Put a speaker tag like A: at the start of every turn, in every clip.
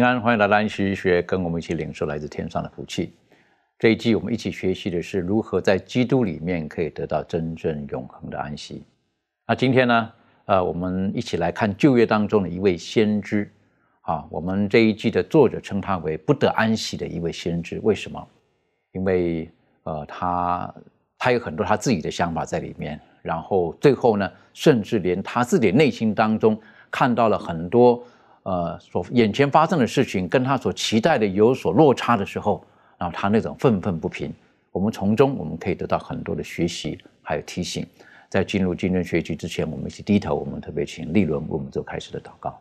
A: 平安，欢迎来到安息学，跟我们一起领受来自天上的福气。这一季我们一起学习的是如何在基督里面可以得到真正永恒的安息。那今天呢，呃，我们一起来看旧约当中的一位先知啊。我们这一季的作者称他为不得安息的一位先知，为什么？因为呃，他他有很多他自己的想法在里面，然后最后呢，甚至连他自己内心当中看到了很多呃所眼前发生的事情，跟他所期待的有所落差的时候，然后他那种愤愤不平，我们从中我们可以得到很多的学习，还有提醒。在进入今天学习之前，我们一起低头，我们特别请立伦为我们做开始的祷告。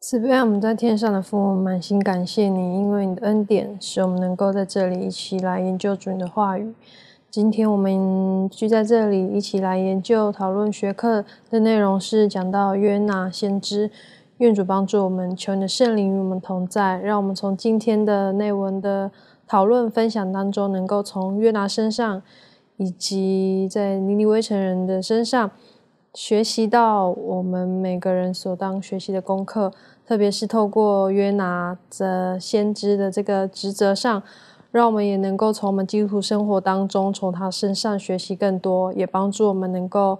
B: 慈悲，我们在天上的父，母满心感谢你，因为你的恩典，使我们能够在这里一起来研究主你的话语。今天我们聚在这里，一起来研究讨论学课的内容是讲到约拿先知。愿主帮助我们，求你的圣灵与我们同在，让我们从今天的内文的讨论分享当中，能够从约拿身上，以及在尼尼微城人的身上，学习到我们每个人所当学习的功课，特别是透过约拿的先知的这个职责上，让我们也能够从我们基督徒生活当中，从他身上学习更多，也帮助我们能够，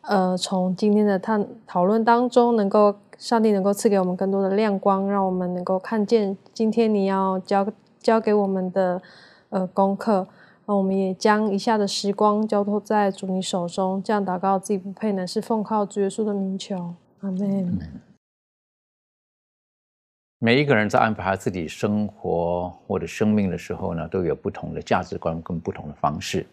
B: 呃，从今天的探讨论当中，能够上帝能够赐给我们更多的亮光，让我们能够看见今天你要教教给我们的呃功课。那我们也将以下的时光交托在主你手中，这样祷告自己不配，乃是奉靠主耶稣的名求，阿门。
A: 每一个人在安排他自己生活或者生命的时候呢，都有不同的价值观跟不同的方式。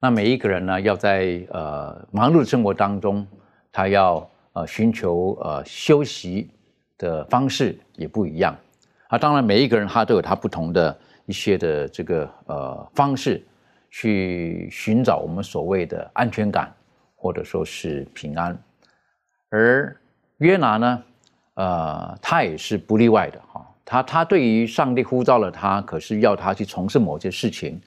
A: 那每一个人呢，要在呃忙碌的生活当中，他要呃寻求呃休息的方式也不一样。啊，当然每一个人他都有他不同的一些的这个呃方式，去寻找我们所谓的安全感，或者说是平安。而约拿呢，呃，他也是不例外的哈。他他对于上帝呼召了他，可是要他去从事某些事情，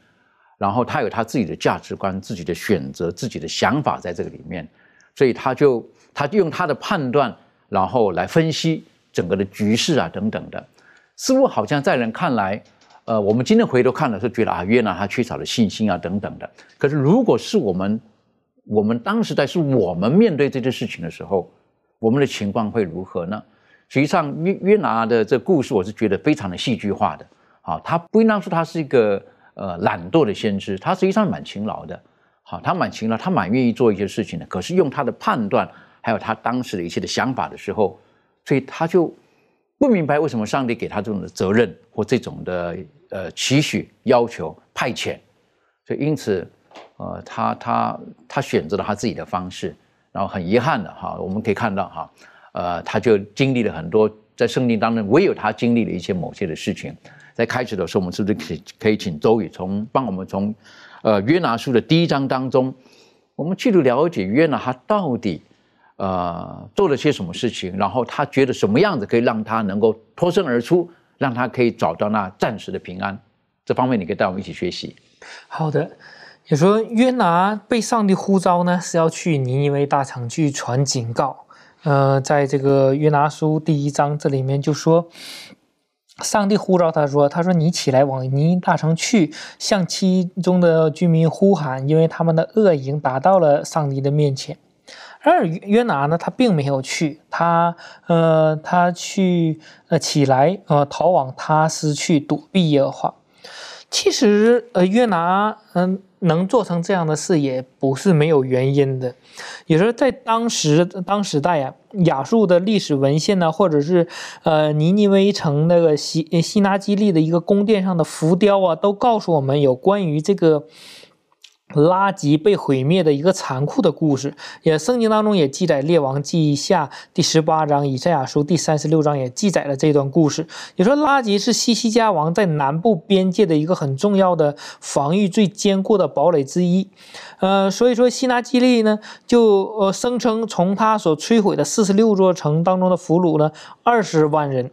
A: 然后他有他自己的价值观、自己的选择、自己的想法在这个里面，所以他就他就用他的判断，然后来分析整个的局势啊等等的，似乎好像在人看来，呃，我们今天回头看的时候觉得啊，约拿他缺少了信心啊等等的。可是如果是我们，我们当时在是我们面对这件事情的时候，我们的情况会如何呢？实际上，约约拿的这故事，我是觉得非常的戏剧化的。好，他不应当说他是一个呃懒惰的先知，他实际上蛮勤劳的。好，他蛮勤劳，他蛮愿意做一些事情的。可是用他的判断，还有他当时的一些的想法的时候，所以他就不明白为什么上帝给他这种的责任或这种的呃期许、要求、派遣。所以因此，呃，他他他选择了他自己的方式，然后很遗憾的哈，我们可以看到哈。呃，他就经历了很多，在圣经当中，唯有他经历了一些某些的事情。在开始的时候，我们是不是可以可以请周宇从帮我们从，呃约拿书的第一章当中，我们去了解约拿他到底呃做了些什么事情，然后他觉得什么样子可以让他能够脱身而出，让他可以找到那暂时的平安。这方面你可以带我们一起学习。
C: 好的，也说约拿被上帝呼召呢，是要去尼尼微大城去传警告。呃，在这个约拿书第一章这里面就说，上帝呼召他说：“他说你起来往尼尼大城去，向其中的居民呼喊，因为他们的恶已经达到了上帝的面前。”然而约拿呢，他并没有去，他呃，他去呃起来呃逃往他斯去躲避耶和华。其实呃约拿嗯能做成这样的事也不是没有原因的，也是在当时当时代啊，亚述的历史文献呢，或者是呃尼尼微城那个西西拿基利的一个宫殿上的浮雕啊，都告诉我们有关于这个。拉吉被毁灭的一个残酷的故事，也圣经当中也记载《列王记下》第十八章，《以赛亚书》第三十六章也记载了这段故事。也说拉吉是西西家王在南部边界的一个很重要的防御最坚固的堡垒之一。呃，所以说西拿基利呢，就呃声称从他所摧毁的四十六座城当中的俘虏呢，二十万人。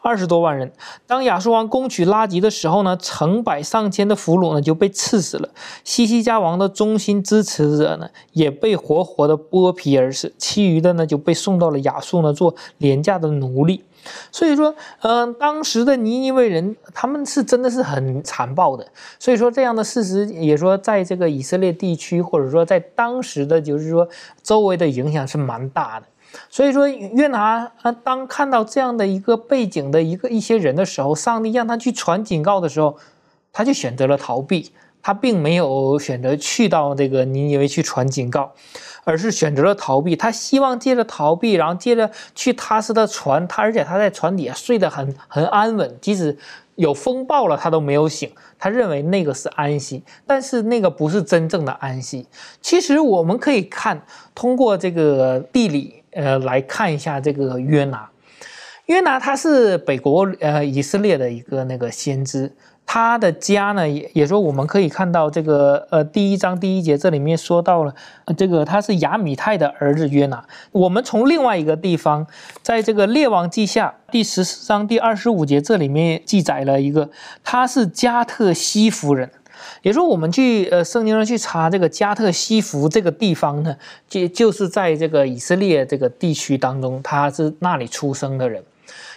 C: 二十多万人，当亚述王攻取拉吉的时候呢，成百上千的俘虏呢就被刺死了。西西家王的中心支持者呢也被活活的剥皮而死，其余的呢就被送到了亚述呢做廉价的奴隶。所以说，嗯，当时的尼尼微人他们是真的是很残暴的。所以说，这样的事实也说，在这个以色列地区，或者说在当时的就是说周围的影响是蛮大的。所以说，约拿啊，当看到这样的一个背景的一个一些人的时候，上帝让他去传警告的时候，他就选择了逃避，他并没有选择去到这个尼尼微去传警告，而是选择了逃避。他希望借着逃避，然后借着去踏实的船，他而且他在船底下睡得很很安稳，即使有风暴了，他都没有醒。他认为那个是安息，但是那个不是真正的安息。其实我们可以看，通过这个地理。呃，来看一下这个约拿。约拿他是北国呃以色列的一个那个先知，他的家呢也也说我们可以看到这个呃第一章第一节这里面说到了这个他是亚米泰的儿子约拿。我们从另外一个地方，在这个列王记下第十四章第二十五节这里面记载了一个，他是加特西夫人。也说我们去呃圣经上去查这个加特西弗这个地方呢，就就是在这个以色列这个地区当中，他是那里出生的人。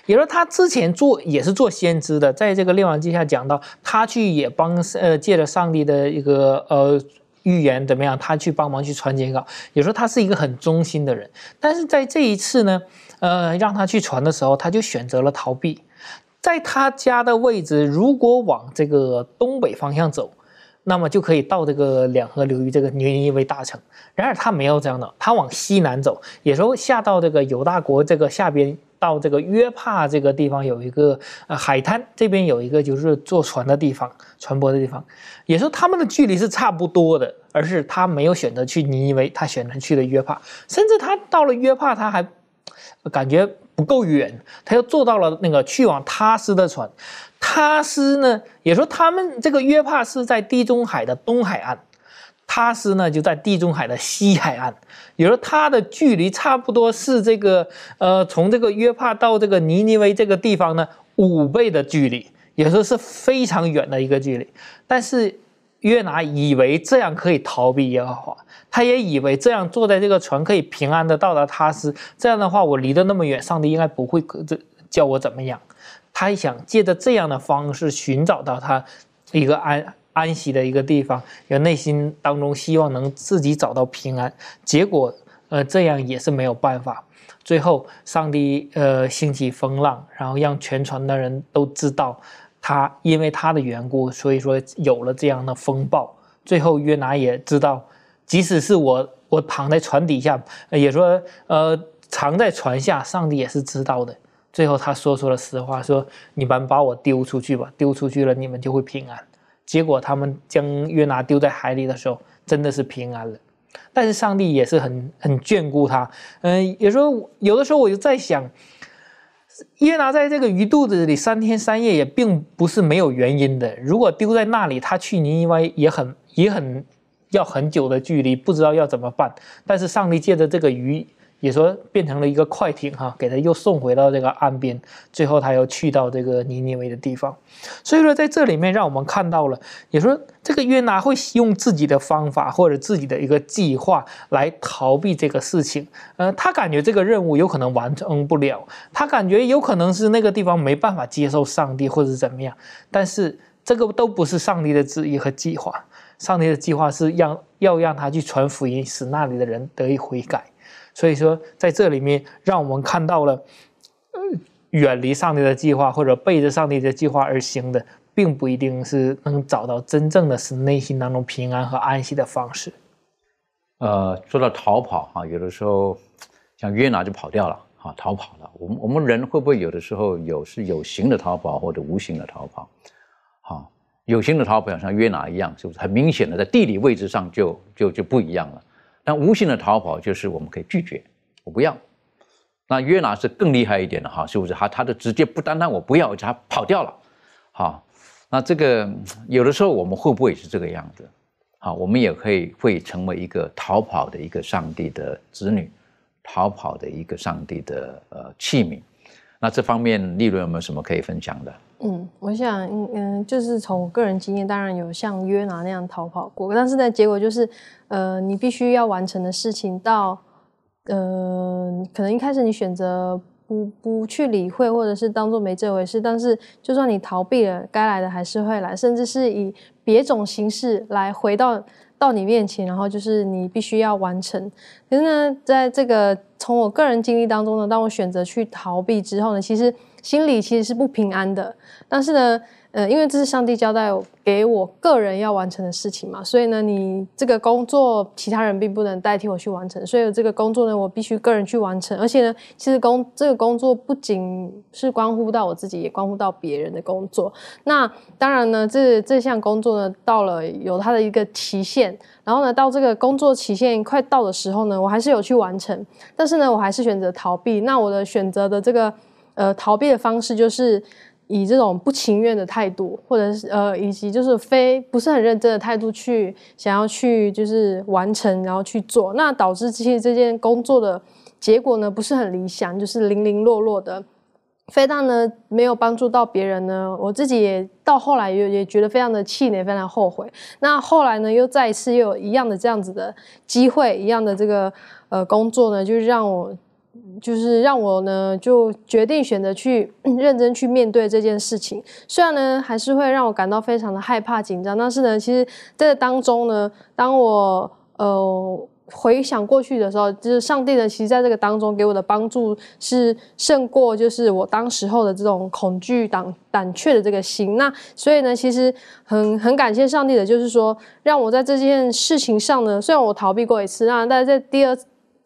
C: 也说他之前做也是做先知的，在这个列王记下讲到，他去也帮呃借着上帝的一个呃预言怎么样，他去帮忙去传简稿。也说他是一个很忠心的人，但是在这一次呢，呃让他去传的时候，他就选择了逃避。在他家的位置，如果往这个东北方向走。那么就可以到这个两河流域这个尼尼微大城。然而他没有这样的，他往西南走，也说下到这个犹大国这个下边，到这个约帕这个地方有一个呃海滩，这边有一个就是坐船的地方，船舶的地方，也说他们的距离是差不多的，而是他没有选择去尼尼微，他选择去了约帕，甚至他到了约帕，他还感觉不够远，他又坐到了那个去往他斯的船。他斯呢，也说他们这个约帕是在地中海的东海岸，他斯呢就在地中海的西海岸，也说它的距离差不多是这个呃，从这个约帕到这个尼尼微这个地方呢五倍的距离，也说是非常远的一个距离。但是约拿以为这样可以逃避耶和华，他也以为这样坐在这个船可以平安的到达他斯，这样的话我离得那么远，上帝应该不会这叫我怎么样。他想借着这样的方式寻找到他一个安安息的一个地方，有内心当中希望能自己找到平安。结果，呃，这样也是没有办法。最后，上帝呃兴起风浪，然后让全船的人都知道他因为他的缘故，所以说有了这样的风暴。最后，约拿也知道，即使是我我躺在船底下，也说呃藏在船下，上帝也是知道的。最后他说出了实话，说：“你们把我丢出去吧，丢出去了，你们就会平安。”结果他们将约拿丢在海里的时候，真的是平安了。但是上帝也是很很眷顾他。嗯，有时候有的时候我就在想，约拿在这个鱼肚子里三天三夜也并不是没有原因的。如果丢在那里，他去尼尼微也很也很要很久的距离，不知道要怎么办。但是上帝借着这个鱼。也说变成了一个快艇哈，给他又送回到这个岸边，最后他又去到这个尼尼微的地方。所以说在这里面让我们看到了，也说这个约拿会用自己的方法或者自己的一个计划来逃避这个事情。呃，他感觉这个任务有可能完成不了，他感觉有可能是那个地方没办法接受上帝或者怎么样。但是这个都不是上帝的旨意和计划，上帝的计划是让要让他去传福音，使那里的人得以悔改。所以说，在这里面，让我们看到了，呃远离上帝的计划或者背着上帝的计划而行的，并不一定是能找到真正的是内心当中平安和安息的方式。
A: 呃，说到逃跑哈，有的时候像约拿就跑掉了，哈，逃跑了。我们我们人会不会有的时候有是有形的逃跑或者无形的逃跑？好，有形的逃跑像约拿一样，是不是很明显的在地理位置上就就就不一样了？那无形的逃跑就是我们可以拒绝，我不要。那约拿是更厉害一点的哈，是不是？他他的直接不单单我不要，他跑掉了。好，那这个有的时候我们会不会是这个样子？好，我们也可以会成为一个逃跑的一个上帝的子女，逃跑的一个上帝的呃器皿。那这方面利润有没有什么可以分享的？
B: 嗯，我想，嗯，就是从我个人经验，当然有像约拿那样逃跑过，但是呢，结果就是，呃，你必须要完成的事情到。呃，可能一开始你选择不不去理会，或者是当做没这回事，但是就算你逃避了，该来的还是会来，甚至是以别种形式来回到到你面前，然后就是你必须要完成。可是呢，在这个从我个人经历当中呢，当我选择去逃避之后呢，其实心里其实是不平安的，但是呢。呃，因为这是上帝交代给我个人要完成的事情嘛，所以呢，你这个工作其他人并不能代替我去完成，所以这个工作呢，我必须个人去完成。而且呢，其实工这个工作不仅是关乎到我自己，也关乎到别人的工作。那当然呢，这这项工作呢，到了有它的一个期限，然后呢，到这个工作期限快到的时候呢，我还是有去完成，但是呢，我还是选择逃避。那我的选择的这个呃逃避的方式就是。以这种不情愿的态度，或者是呃，以及就是非不是很认真的态度去想要去就是完成，然后去做，那导致其实这件工作的结果呢不是很理想，就是零零落落的，非但呢没有帮助到别人呢，我自己也到后来也也觉得非常的气馁，非常后悔。那后来呢又再一次又有一样的这样子的机会，一样的这个呃工作呢，就让我。就是让我呢，就决定选择去认真去面对这件事情。虽然呢，还是会让我感到非常的害怕、紧张，但是呢，其实在这当中呢，当我呃回想过去的时候，就是上帝呢，其实在这个当中给我的帮助是胜过就是我当时候的这种恐惧、胆胆怯的这个心。那所以呢，其实很很感谢上帝的，就是说让我在这件事情上呢，虽然我逃避过一次，那但是在第二。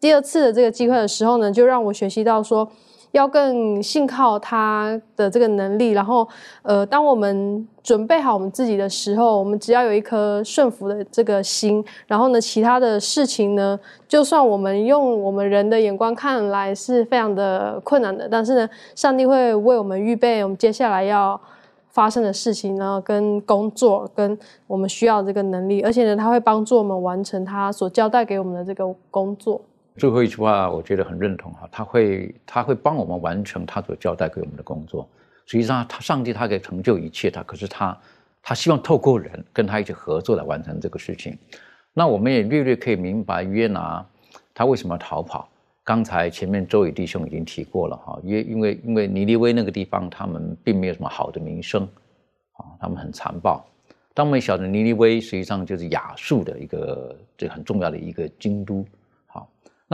B: 第二次的这个机会的时候呢，就让我学习到说，要更信靠他的这个能力。然后，呃，当我们准备好我们自己的时候，我们只要有一颗顺服的这个心，然后呢，其他的事情呢，就算我们用我们人的眼光看来是非常的困难的，但是呢，上帝会为我们预备我们接下来要发生的事情呢，跟工作，跟我们需要这个能力，而且呢，他会帮助我们完成他所交代给我们的这个工作。
A: 最后一句话，我觉得很认同哈，他会他会帮我们完成他所交代给我们的工作。实际上，他上帝他可以成就一切，他可是他他希望透过人跟他一起合作来完成这个事情。那我们也略略可以明白约拿他为什么要逃跑。刚才前面周宇弟兄已经提过了哈，因因为因为尼尼微那个地方他们并没有什么好的名声啊，他们很残暴。当我们晓得尼尼微实际上就是亚述的一个这很重要的一个京都。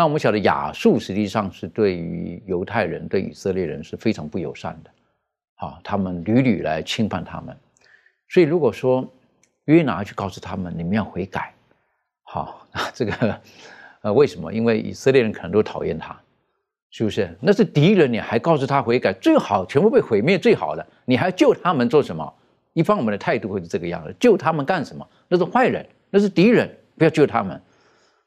A: 那我们晓得亚述实际上是对于犹太人、对以色列人是非常不友善的，啊，他们屡屡来侵犯他们。所以如果说约拿去告诉他们，你们要悔改，好，这个呃为什么？因为以色列人可能都讨厌他，是不是？那是敌人，你还告诉他悔改，最好全部被毁灭最好的，你还救他们做什么？一方我们的态度会是这个样子，救他们干什么？那是坏人，那是敌人，不要救他们。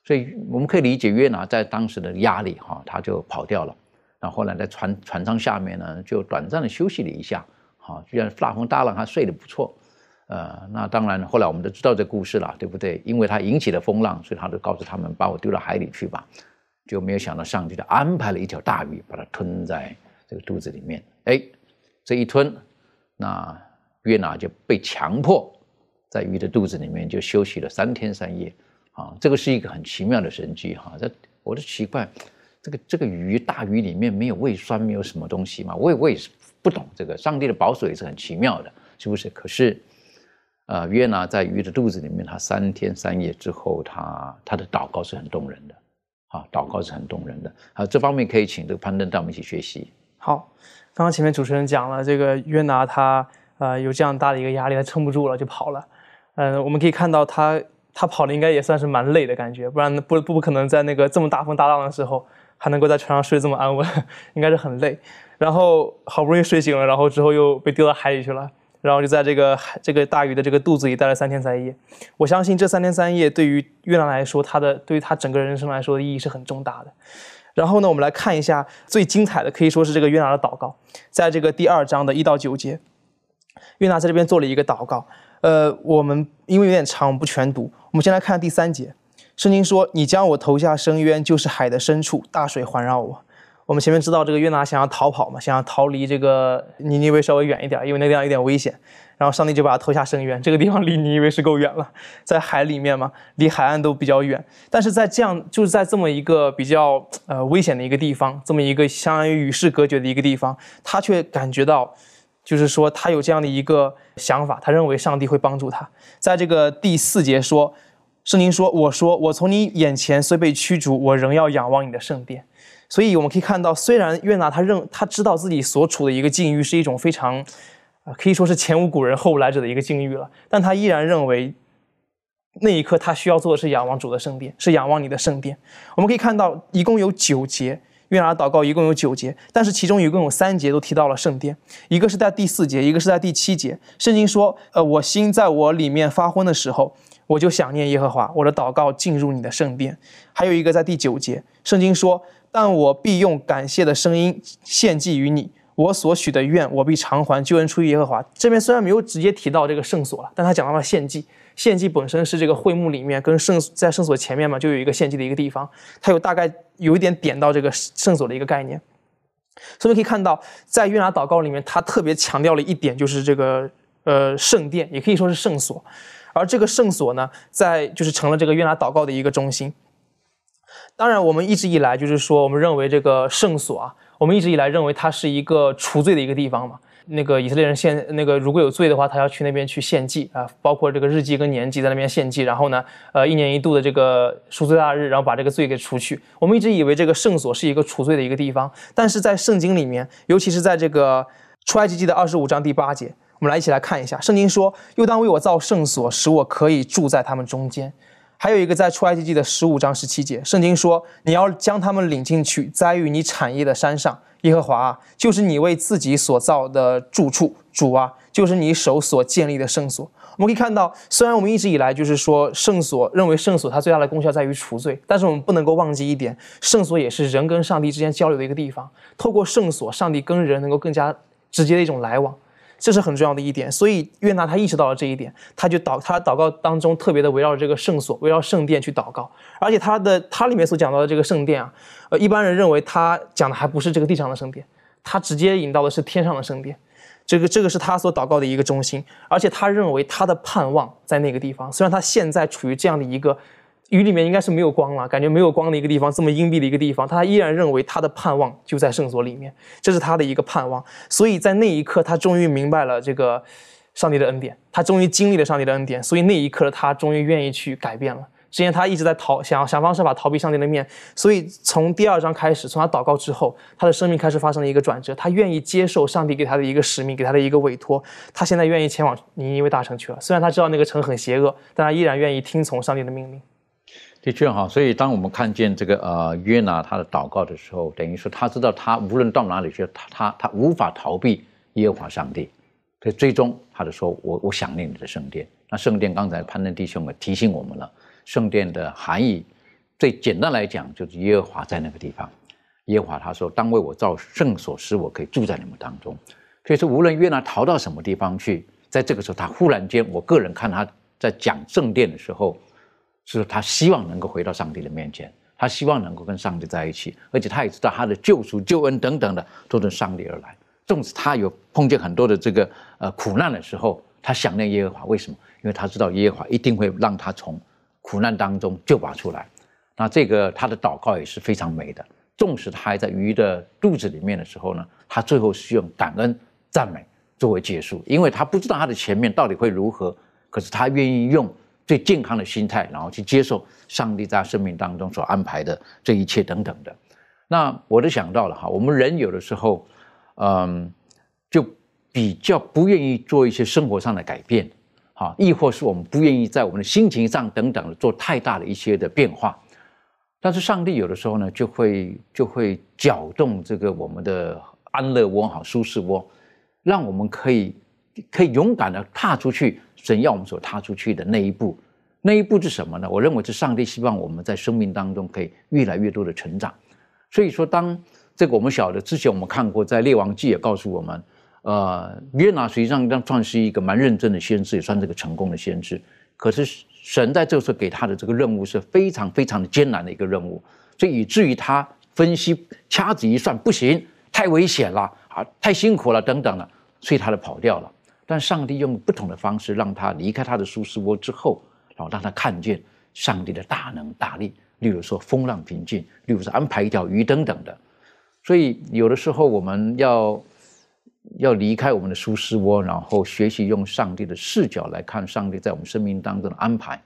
A: 所以我们可以理解约拿在当时的压力哈，他就跑掉了。然后后来在船船舱下面呢，就短暂的休息了一下，哈，居然大风大浪，他睡得不错。呃，那当然后来我们都知道这故事了，对不对？因为他引起了风浪，所以他就告诉他们把我丢到海里去吧。就没有想到上帝就安排了一条大鱼，把它吞在这个肚子里面。哎，这一吞，那约拿就被强迫在鱼的肚子里面就休息了三天三夜。啊，这个是一个很奇妙的神迹哈！这我都奇怪，这个这个鱼大鱼里面没有胃酸，没有什么东西嘛？我也我也是不懂这个。上帝的保守也是很奇妙的，是不是？可是，呃，约拿在鱼的肚子里面，他三天三夜之后，他他的祷告是很动人的。啊，祷告是很动人的。啊，这方面可以请这个攀登带我们一起学习。
D: 好，刚刚前面主持人讲了，这个约拿他呃有这样大的一个压力，他撑不住了就跑了。嗯，我们可以看到他他跑的应该也算是蛮累的感觉，不然不不不可能在那个这么大风大浪的时候还能够在船上睡这么安稳，应该是很累。然后好不容易睡醒了，然后之后又被丢到海里去了，然后就在这个这个大鱼的这个肚子里待了三天三夜。我相信这三天三夜对于约拿来说，他的对于他整个人生来说的意义是很重大的。然后呢，我们来看一下最精彩的，可以说是这个约拿的祷告，在这个第二章的一到九节，约拿在这边做了一个祷告。呃，我们因为有点长，我们不全读。我们先来看第三节，圣经说：“你将我投下深渊，就是海的深处，大水环绕我。”我们前面知道这个约拿想要逃跑嘛，想要逃离这个尼尼微稍微远一点，因为那地方有点危险。然后上帝就把他投下深渊，这个地方离尼尼微是够远了，在海里面嘛，离海岸都比较远。但是在这样就是在这么一个比较呃危险的一个地方，这么一个相当于与世隔绝的一个地方，他却感觉到，就是说他有这样的一个想法，他认为上帝会帮助他。在这个第四节说，圣经说：“我说我从你眼前虽被驱逐，我仍要仰望你的圣殿。”所以我们可以看到，虽然约拿他认他知道自己所处的一个境遇是一种非常，啊，可以说是前无古人后无来者的一个境遇了，但他依然认为，那一刻他需要做的是仰望主的圣殿，是仰望你的圣殿。我们可以看到，一共有九节约拿祷告，一共有九节，但是其中一共有三节都提到了圣殿，一个是在第四节，一个是在第七节。圣经说，呃，我心在我里面发昏的时候，我就想念耶和华，我的祷告进入你的圣殿。还有一个在第九节，圣经说。但我必用感谢的声音献祭于你，我所许的愿，我必偿还救恩出于耶和华。这边虽然没有直接提到这个圣所了，但他讲到了献祭。献祭本身是这个会幕里面跟圣在圣所前面嘛，就有一个献祭的一个地方，它有大概有一点点到这个圣所的一个概念。所以可以看到，在约拿祷告里面，他特别强调了一点，就是这个呃圣殿，也可以说是圣所。而这个圣所呢，在就是成了这个约拿祷告的一个中心。当然，我们一直以来就是说，我们认为这个圣所啊，我们一直以来认为它是一个除罪的一个地方嘛。那个以色列人献那个如果有罪的话，他要去那边去献祭啊，包括这个日祭跟年祭在那边献祭，然后呢，呃，一年一度的这个赎罪大日，然后把这个罪给除去。我们一直以为这个圣所是一个除罪的一个地方，但是在圣经里面，尤其是在这个出埃及记的二十五章第八节，我们来一起来看一下，圣经说：“又当为我造圣所，使我可以住在他们中间。”还有一个在出埃及记的十五章十七节，圣经说：“你要将他们领进去，栽于你产业的山上。耶和华啊，就是你为自己所造的住处，主啊，就是你手所建立的圣所。”我们可以看到，虽然我们一直以来就是说圣所认为圣所它最大的功效在于除罪，但是我们不能够忘记一点，圣所也是人跟上帝之间交流的一个地方。透过圣所，上帝跟人能够更加直接的一种来往。这是很重要的一点，所以约拿他意识到了这一点，他就祷他祷告当中特别的围绕这个圣所，围绕圣殿去祷告，而且他的他里面所讲到的这个圣殿啊，呃，一般人认为他讲的还不是这个地上的圣殿，他直接引到的是天上的圣殿，这个这个是他所祷告的一个中心，而且他认为他的盼望在那个地方，虽然他现在处于这样的一个。雨里面应该是没有光了，感觉没有光的一个地方，这么阴蔽的一个地方，他依然认为他的盼望就在圣所里面，这是他的一个盼望。所以在那一刻，他终于明白了这个上帝的恩典，他终于经历了上帝的恩典，所以那一刻他终于愿意去改变了。之前他一直在逃，想想方设法逃避上帝的面，所以从第二章开始，从他祷告之后，他的生命开始发生了一个转折，他愿意接受上帝给他的一个使命，给他的一个委托，他现在愿意前往尼尼微大城去了。虽然他知道那个城很邪恶，但他依然愿意听从上帝的命令。
A: 的确哈，所以当我们看见这个呃约拿他的祷告的时候，等于说他知道他无论到哪里去，他他他无法逃避耶和华上帝，所以最终他就说我我想念你的圣殿。那圣殿刚才潘登弟兄们提醒我们了，圣殿的含义最简单来讲就是耶和华在那个地方。耶和华他说当为我造圣所，使我可以住在你们当中。所以说无论约拿逃到什么地方去，在这个时候他忽然间，我个人看他在讲圣殿的时候。是他希望能够回到上帝的面前，他希望能够跟上帝在一起，而且他也知道他的救赎、救恩等等的都从上帝而来。纵使他有碰见很多的这个呃苦难的时候，他想念耶和华，为什么？因为他知道耶和华一定会让他从苦难当中救拔出来。那这个他的祷告也是非常美的。纵使他还在鱼的肚子里面的时候呢，他最后是用感恩、赞美作为结束，因为他不知道他的前面到底会如何，可是他愿意用。最健康的心态，然后去接受上帝在生命当中所安排的这一切等等的。那我都想到了哈，我们人有的时候，嗯，就比较不愿意做一些生活上的改变，哈，亦或是我们不愿意在我们的心情上等等的做太大的一些的变化。但是上帝有的时候呢，就会就会搅动这个我们的安乐窝，好舒适窝，让我们可以可以勇敢的踏出去，神要我们所踏出去的那一步。那一步是什么呢？我认为是上帝希望我们在生命当中可以越来越多的成长。所以说，当这个我们晓得之前我们看过，在列王记也告诉我们，呃，约拿实际上算是一个蛮认真的先知，也算是个成功的先知。可是。神在这时候给他的这个任务是非常非常的艰难的一个任务，所以以至于他分析掐指一算不行，太危险了啊，太辛苦了等等了，所以他就跑掉了。但上帝用不同的方式让他离开他的舒适窝之后，然后让他看见上帝的大能大力，例如说风浪平静，例如说安排一条鱼等等的。所以有的时候我们要。要离开我们的舒适窝，然后学习用上帝的视角来看上帝在我们生命当中的安排，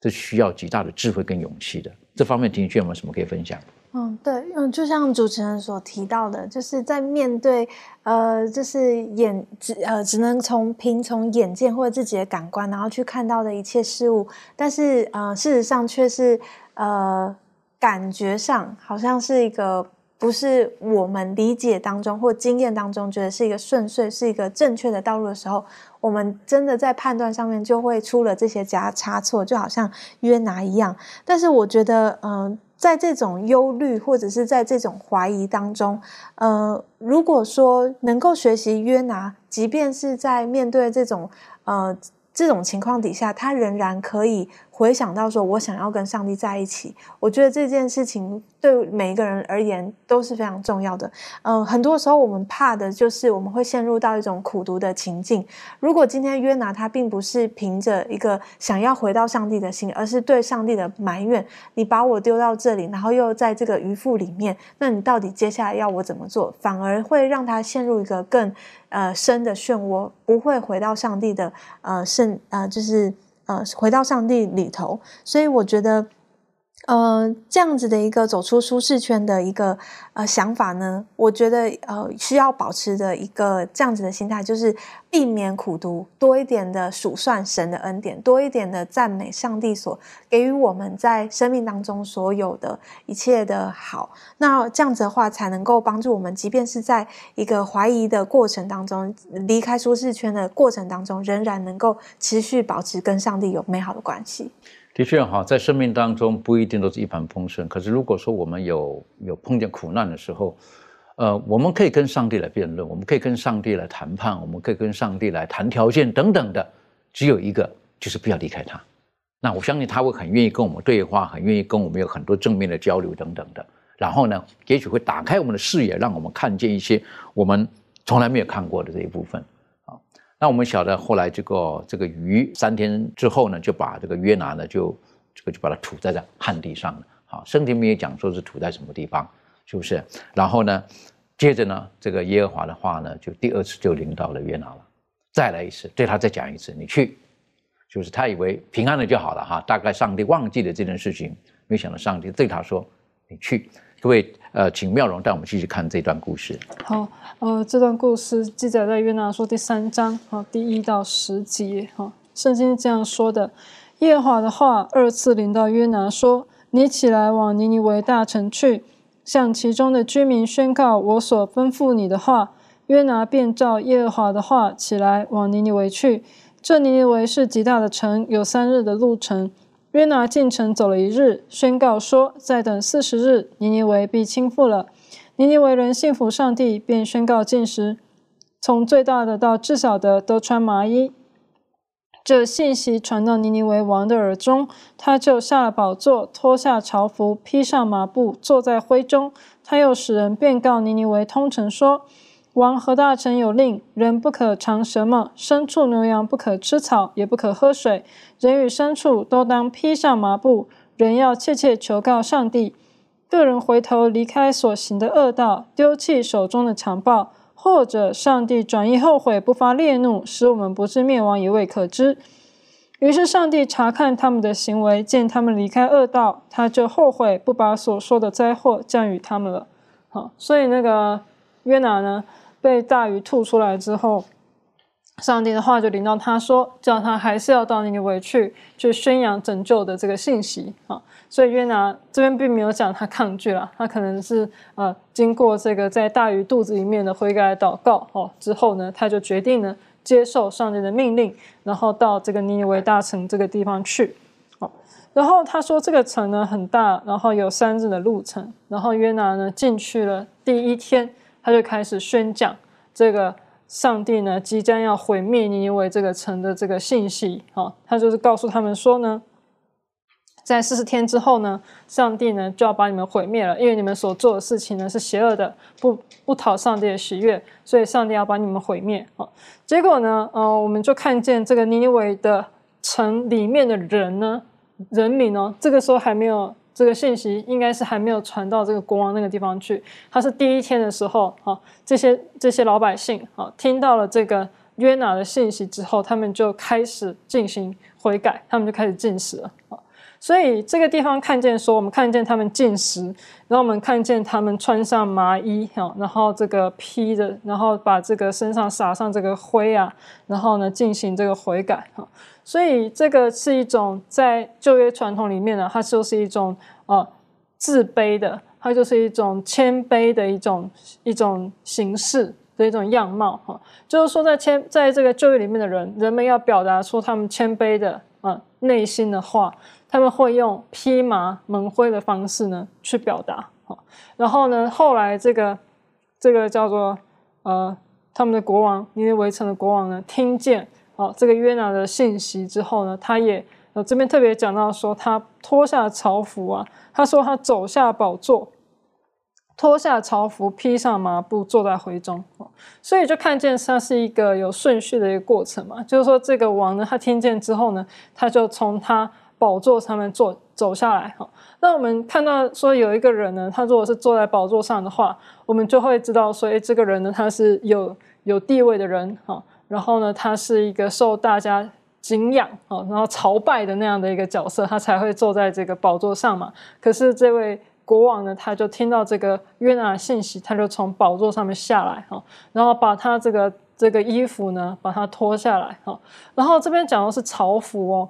A: 这需要极大的智慧跟勇气的。这方面，庭轩有没有什么可以分享？
E: 嗯，对，嗯，就像主持人所提到的，就是在面对呃，就是眼只呃只能从凭从眼见或者自己的感官，然后去看到的一切事物，但是呃，事实上却是呃感觉上好像是一个。不是我们理解当中或经验当中觉得是一个顺遂、是一个正确的道路的时候，我们真的在判断上面就会出了这些加差错，就好像约拿一样。但是我觉得，嗯，在这种忧虑或者是在这种怀疑当中，呃，如果说能够学习约拿，即便是在面对这种呃这种情况底下，他仍然可以。回想到说，我想要跟上帝在一起，我觉得这件事情对每一个人而言都是非常重要的。嗯，很多时候我们怕的就是我们会陷入到一种苦读的情境。如果今天约拿他并不是凭着一个想要回到上帝的心，而是对上帝的埋怨，你把我丢到这里，然后又在这个鱼腹里面，那你到底接下来要我怎么做？反而会让他陷入一个更呃深的漩涡，不会回到上帝的呃圣呃就是。呃，回到上帝里头，所以我觉得，呃，这样子的一个走出舒适圈的一个呃想法呢，我觉得呃需要保持的一个这样子的心态，就是避免苦读，多一点的数算神的恩典，多一点的赞美上帝所给予我们在生命当中所有的一切的好。那这样子的话，才能够帮助我们，即便是在一个怀疑的过程当中，离开舒适圈的过程当中，仍然能够持续保持跟上帝有美好的关系。
A: 的确哈，在生命当中不一定都是一帆风顺。可是如果说我们有有碰见苦难的时候，呃，我们可以跟上帝来辩论，我们可以跟上帝来谈判，我们可以跟上帝来谈条件等等的。只有一个，就是不要离开他。那我相信他会很愿意跟我们对话，很愿意跟我们有很多正面的交流等等的。然后呢，也许会打开我们的视野，让我们看见一些我们从来没有看过的这一部分。那我们晓得后来这个这个鱼三天之后呢，就把这个约拿呢就这个就把它吐在这旱地上了。好，圣经没有讲说是吐在什么地方，是不是？然后呢，接着呢，这个耶和华的话呢，就第二次就临到了约拿了。再来一次，对他再讲一次，你去，就是他以为平安了就好了哈。大概上帝忘记了这件事情，没想到上帝对他说：“你去。”各位，呃，请妙容带我们继续看这段故事。
F: 好，呃，这段故事记载在约拿书第三章，好，第一到十节，哈，圣经这样说的：耶和华的话二次临到约拿说：“你起来往尼尼微大城去，向其中的居民宣告我所吩咐你的话。”约拿便照耶和华的话起来往尼尼微去。这尼尼微是极大的城，有三日的路程。约拿进城走了一日，宣告说：“再等四十日，尼尼微必倾覆了。”尼尼微人信服上帝，便宣告禁食，从最大的到至小的都穿麻衣。这信息传到尼尼微王的耳中，他就下了宝座，脱下朝服，披上麻布，坐在灰中。他又使人便告尼尼微通城说。王和大臣有令，人不可尝什么，牲畜牛羊不可吃草，也不可喝水。人与牲畜都当披上麻布。人要切切求告上帝，个人回头离开所行的恶道，丢弃手中的强暴，或者上帝转意后悔，不发烈怒，使我们不至灭亡，也未可知。于是上帝查看他们的行为，见他们离开恶道，他就后悔，不把所说的灾祸降与他们了。好，所以那个约拿呢，被大鱼吐出来之后。上帝的话就临到他说，叫他还是要到尼尼微去，去宣扬拯救的这个信息啊。所以约拿这边并没有讲他抗拒了，他可能是呃经过这个在大鱼肚子里面的悔改祷告哦之后呢，他就决定呢接受上帝的命令，然后到这个尼尼微大城这个地方去。哦，然后他说这个城呢很大，然后有三日的路程。然后约拿呢进去了第一天，他就开始宣讲这个。上帝呢，即将要毁灭尼尼微这个城的这个信息，好，他就是告诉他们说呢，在四十天之后呢，上帝呢就要把你们毁灭了，因为你们所做的事情呢是邪恶的，不不讨上帝的喜悦，所以上帝要把你们毁灭。好，结果呢，呃，我们就看见这个尼尼微的城里面的人呢，人民呢，这个时候还没有。这个信息应该是还没有传到这个国王那个地方去。他是第一天的时候，哈，这些这些老百姓，哈，听到了这个约拿的信息之后，他们就开始进行悔改，他们就开始进食了，啊。所以这个地方看见说，我们看见他们进食，然后我们看见他们穿上麻衣，哈，然后这个披着，然后把这个身上撒上这个灰啊，然后呢进行这个悔改，哈。所以这个是一种在旧约传统里面呢，它就是一种呃自卑的，它就是一种谦卑的一种一种形式的一种样貌哈。就是说，在谦在这个旧约里面的人，人们要表达出他们谦卑的啊内心的话，他们会用披麻蒙灰的方式呢去表达哈。然后呢，后来这个这个叫做呃他们的国王，尼尼围城的国王呢，听见。好，这个约拿的信息之后呢，他也呃这边特别讲到说，他脱下朝服啊，他说他走下宝座，脱下朝服，披上麻布，坐在灰中。所以就看见它是一个有顺序的一个过程嘛，就是说这个王呢，他听见之后呢，他就从他宝座上面坐走下来。哈，那我们看到说有一个人呢，他如果是坐在宝座上的话，我们就会知道说，哎，这个人呢，他是有有地位的人。哈。然后呢，他是一个受大家敬仰啊，然后朝拜的那样的一个角色，他才会坐在这个宝座上嘛。可是这位国王呢，他就听到这个约拿的信息，他就从宝座上面下来哈，然后把他这个这个衣服呢，把它脱下来哈。然后这边讲的是朝服哦。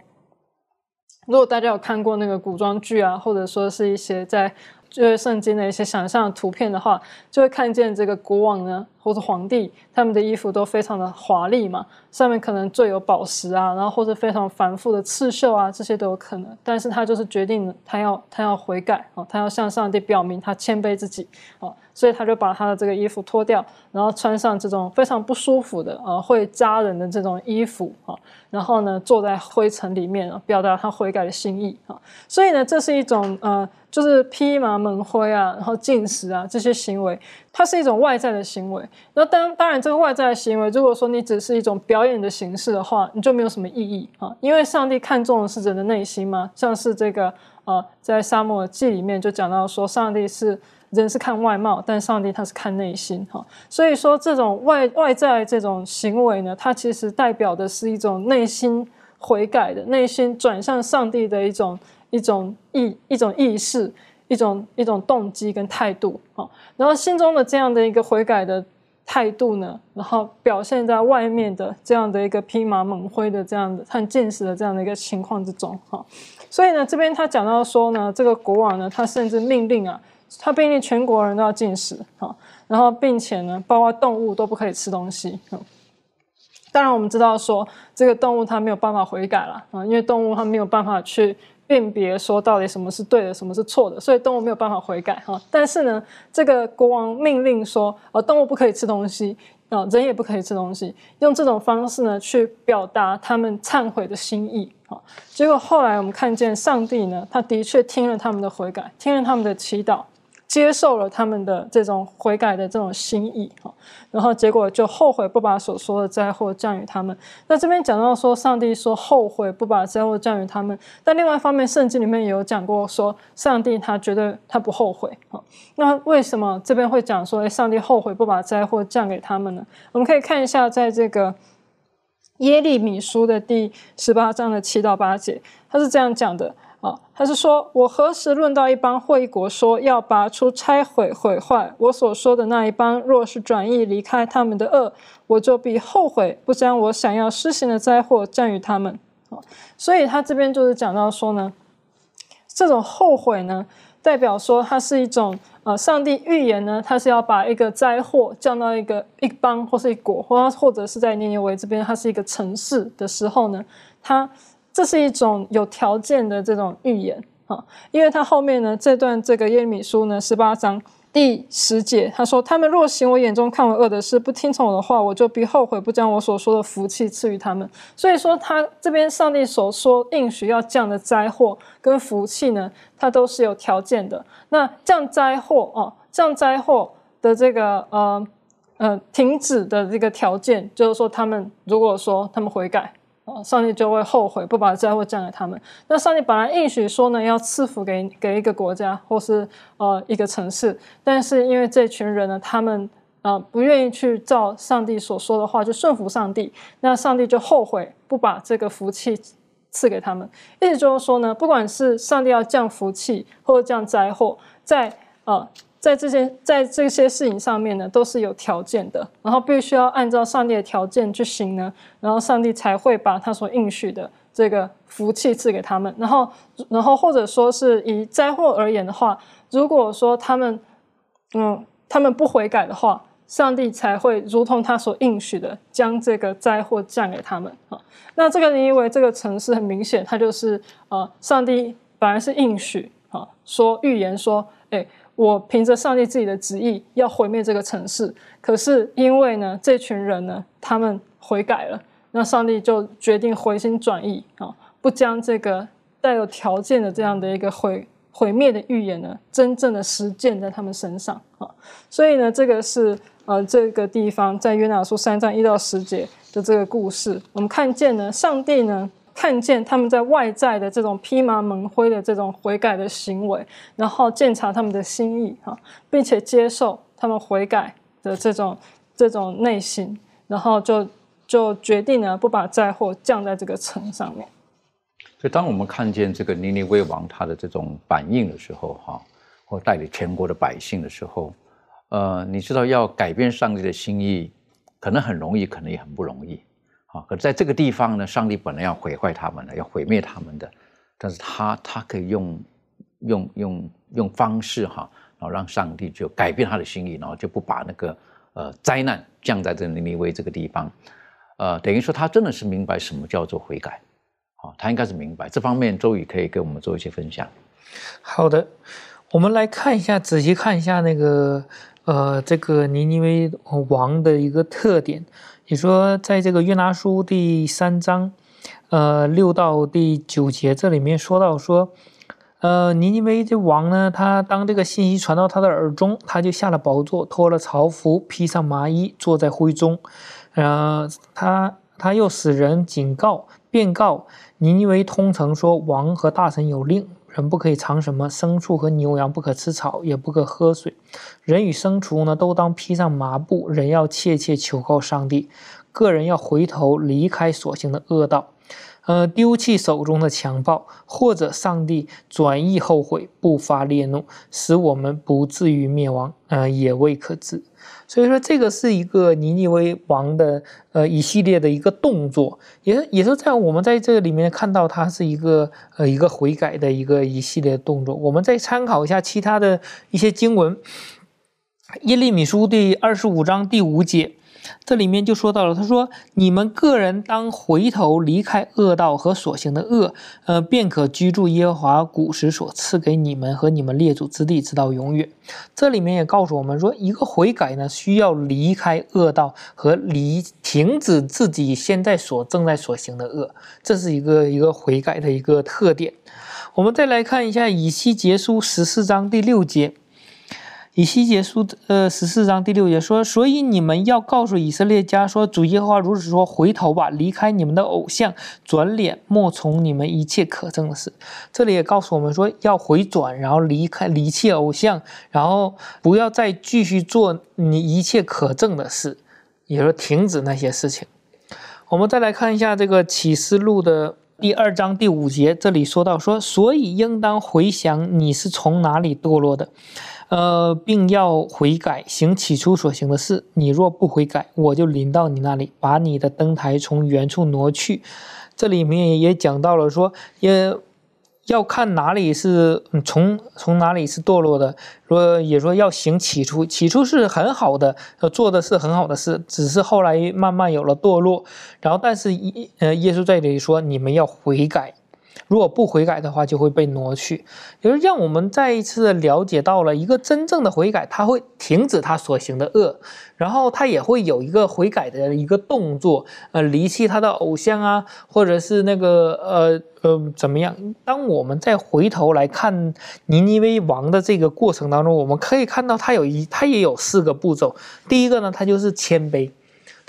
F: 如果大家有看过那个古装剧啊，或者说是一些在。就是圣经的一些想象图片的话，就会看见这个国王呢，或者皇帝，他们的衣服都非常的华丽嘛，上面可能缀有宝石啊，然后或者非常繁复的刺绣啊，这些都有可能。但是他就是决定他要他要悔改哦，他要向上帝表明他谦卑自己哦，所以他就把他的这个衣服脱掉，然后穿上这种非常不舒服的啊会扎人的这种衣服啊，然后呢坐在灰尘里面啊，表达他悔改的心意啊。所以呢，这是一种呃。就是披麻蒙灰啊，然后进食啊，这些行为，它是一种外在的行为。那当当然，这个外在的行为，如果说你只是一种表演的形式的话，你就没有什么意义啊。因为上帝看重的是人的内心嘛，像是这个呃，在沙漠记里面就讲到说，上帝是人是看外貌，但上帝他是看内心哈。所以说，这种外外在这种行为呢，它其实代表的是一种内心悔改的、内心转向上帝的一种。一种意一种意识，一种一种动机跟态度啊，然后心中的这样的一个悔改的态度呢，然后表现在外面的这样的一个披麻蒙灰的这样的很见识的这样的一个情况之中哈，所以呢，这边他讲到说呢，这个国王呢，他甚至命令啊，他命令全国人都要进食哈，然后并且呢，包括动物都不可以吃东西。当然我们知道说，这个动物它没有办法悔改了啊，因为动物它没有办法去。辨别说到底什么是对的，什么是错的，所以动物没有办法悔改哈。但是呢，这个国王命令说，呃，动物不可以吃东西，啊，人也不可以吃东西，用这种方式呢去表达他们忏悔的心意哈。结果后来我们看见上帝呢，他的确听了他们的悔改，听了他们的祈祷。接受了他们的这种悔改的这种心意哈，然后结果就后悔不把所说的灾祸降于他们。那这边讲到说，上帝说后悔不把灾祸降于他们，但另外一方面，圣经里面也有讲过说，上帝他觉得他不后悔哈。那为什么这边会讲说，哎，上帝后悔不把灾祸降给他们呢？我们可以看一下，在这个耶利米书的第十八章的七到八节，他是这样讲的啊，他是说：“我何时论到一邦或一国，说要拔出、拆毁、毁坏我所说的那一邦，若是转意离开他们的恶，我就必后悔，不将我想要施行的灾祸降于他们。”啊，所以他这边就是讲到说呢，这种后悔呢，代表说它是一种。啊，上帝预言呢，他是要把一个灾祸降到一个一邦或是一国，或或者是在尼尼微这边，它是一个城市的时候呢，它这是一种有条件的这种预言啊，因为它后面呢这段这个耶利米书呢十八章。第十节，他说：“他们若行我眼中看为恶的事，不听从我的话，我就必后悔，不将我所说的福气赐予他们。”所以说，他这边上帝所说应许要降的灾祸跟福气呢，它都是有条件的。那降灾祸哦，降灾祸的这个呃呃停止的这个条件，就是说，他们如果说他们悔改。哦，上帝就会后悔，不把灾祸降给他们。那上帝本来应许说呢，要赐福给给一个国家或是呃一个城市，但是因为这群人呢，他们呃不愿意去照上帝所说的话，就顺服上帝，那上帝就后悔，不把这个福气赐给他们。意思就是说呢，不管是上帝要降福气或者降灾祸，在呃。在这些在这些事情上面呢，都是有条件的，然后必须要按照上帝的条件去行呢，然后上帝才会把他所应许的这个福气赐给他们。然后，然后或者说是以灾祸而言的话，如果说他们，嗯，他们不悔改的话，上帝才会如同他所应许的，将这个灾祸降给他们啊。那这个你以为这个城市很明显，它就是呃，上帝本来是应许啊，说预言说，哎。我凭着上帝自己的旨意要毁灭这个城市，可是因为呢，这群人呢，他们悔改了，那上帝就决定回心转意啊，不将这个带有条件的这样的一个毁毁灭的预言呢，真正的实践在他们身上啊。所以呢，这个是呃这个地方在约拿书三章一到十节的这个故事，我们看见呢，上帝呢。看见他们在外在的这种披麻蒙灰的这种悔改的行为，然后检查他们的心意哈，并且接受他们悔改的这种这种内心，然后就就决定呢不把灾祸降在这个城上面。
A: 所以，当我们看见这个尼尼微王他的这种反应的时候，哈，或带领全国的百姓的时候，呃，你知道要改变上帝的心意，可能很容易，可能也很不容易。啊，可在这个地方呢，上帝本来要毁坏他们的，要毁灭他们的，但是他他可以用用用用方式哈，然后让上帝就改变他的心意，然后就不把那个呃灾难降在这尼尼微这个地方，呃，等于说他真的是明白什么叫做悔改，啊，他应该是明白这方面，周宇可以给我们做一些分享。
C: 好的，我们来看一下，仔细看一下那个呃这个尼尼微王的一个特点。你说，在这个约拿书第三章，呃，六到第九节这里面说到说，呃，尼尼微这王呢，他当这个信息传到他的耳中，他就下了宝座，脱了朝服，披上麻衣，坐在灰中，呃，他他又使人警告、便告尼尼微通城说，王和大臣有令。人不可以尝什么牲畜和牛羊不可吃草，也不可喝水。人与牲畜呢，都当披上麻布。人要切切求告上帝，个人要回头离开所行的恶道，呃，丢弃手中的强暴，或者上帝转意后悔，不发烈怒，使我们不至于灭亡，呃，也未可知。所以说，这个是一个尼尼微王的呃一系列的一个动作，也也是在我们在这里面看到，它是一个呃一个悔改的一个一系列动作。我们再参考一下其他的一些经文，《耶利米书》第二十五章第五节。这里面就说到了，他说：“你们个人当回头离开恶道和所行的恶，呃，便可居住耶和华古时所赐给你们和你们列祖之地，直到永远。”这里面也告诉我们说，一个悔改呢，需要离开恶道和离停止自己现在所正在所行的恶，这是一个一个悔改的一个特点。我们再来看一下以西结书十四章第六节。以西结书呃十四章第六节说，所以你们要告诉以色列家说，主耶和华如此说：回头吧，离开你们的偶像，转脸莫从你们一切可憎的事。这里也告诉我们说，要回转，然后离开离弃偶像，然后不要再继续做你一切可憎的事，也说停止那些事情。我们再来看一下这个启示录的第二章第五节，这里说到说，所以应当回想你是从哪里堕落的，呃，并要悔改，行起初所行的事。你若不悔改，我就临到你那里，把你的灯台从原处挪去。这里面也讲到了说，也。要看哪里是从从哪里是堕落的，说也说要行起初，起初是很好的，呃，做的是很好的事，只是后来慢慢有了堕落，然后但是呃耶稣在这里说你们要悔改。如果不悔改的话，就会被挪去，也就是让我们再一次的了解到了一个真正的悔改，他会停止他所行的恶，然后他也会有一个悔改的一个动作，呃，离弃他的偶像啊，或者是那个呃呃怎么样？当我们再回头来看尼尼微王的这个过程当中，我们可以看到他有一他也有四个步骤，第一个呢，他就是谦卑。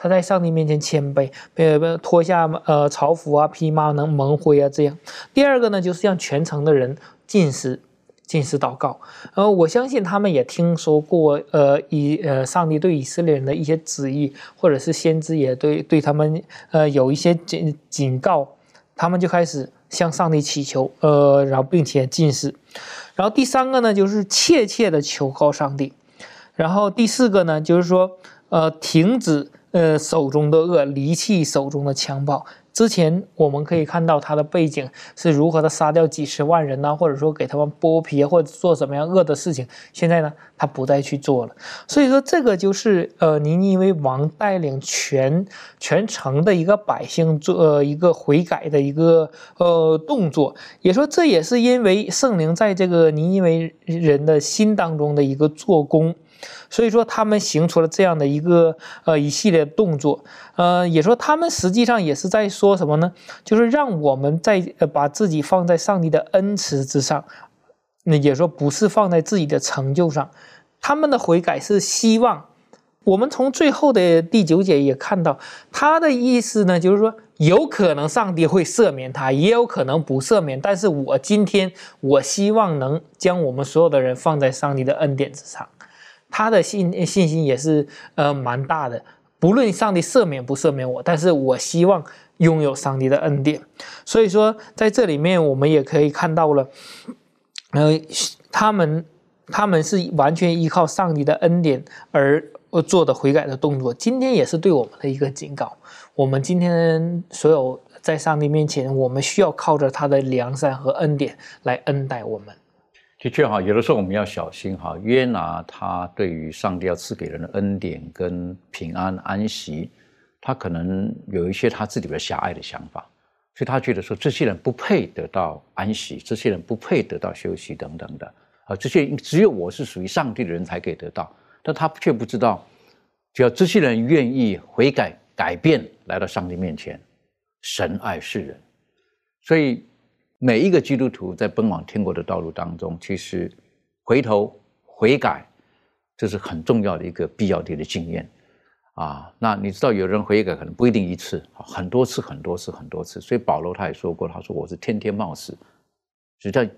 C: 他在上帝面前谦卑，被脱下呃朝服啊、披麻、能蒙灰啊，这样。第二个呢，就是让全城的人进食、进食祷告。呃，我相信他们也听说过，呃，以呃上帝对以色列人的一些旨意，或者是先知也对对他们呃有一些警警告，他们就开始向上帝祈求，呃，然后并且进食。然后第三个呢，就是切切的求告上帝。然后第四个呢，就是说，呃，停止。呃，手中的恶，离弃手中的强暴。之前我们可以看到他的背景是如何的杀掉几十万人呢？或者说给他们剥皮，或者做什么样恶的事情。现在呢，他不再去做了。所以说，这个就是呃，尼尼微王带领全全城的一个百姓做呃一个悔改的一个呃动作。也说这也是因为圣灵在这个尼尼微人的心当中的一个做工。所以说，他们行出了这样的一个呃一系列动作，呃，也说他们实际上也是在说什么呢？就是让我们在呃把自己放在上帝的恩慈之上，那也说不是放在自己的成就上。他们的悔改是希望我们从最后的第九节也看到他的意思呢，就是说有可能上帝会赦免他，也有可能不赦免。但是我今天我希望能将我们所有的人放在上帝的恩典之上。他的信信心也是呃蛮大的，不论上帝赦免不赦免我，但是我希望拥有上帝的恩典。所以说，在这里面我们也可以看到了，呃，他们他们是完全依靠上帝的恩典而做的悔改的动作。今天也是对我们的一个警告。我们今天所有在上帝面前，我们需要靠着他的良善和恩典来恩待我们。
A: 的确哈，有的时候我们要小心哈。约拿他对于上帝要赐给人的恩典跟平安安息，他可能有一些他自己的狭隘的想法，所以他觉得说这些人不配得到安息，这些人不配得到休息等等的啊，这些只有我是属于上帝的人才可以得到，但他却不知道，只要这些人愿意悔改改变，来到上帝面前，神爱世人，所以。每一个基督徒在奔往天国的道路当中，其实回头悔改，这是很重要的一个必要的的经验啊。那你知道，有人悔改可能不一定一次，很多次、很多次、很多次。所以保罗他也说过，他说我是天天冒死，实际上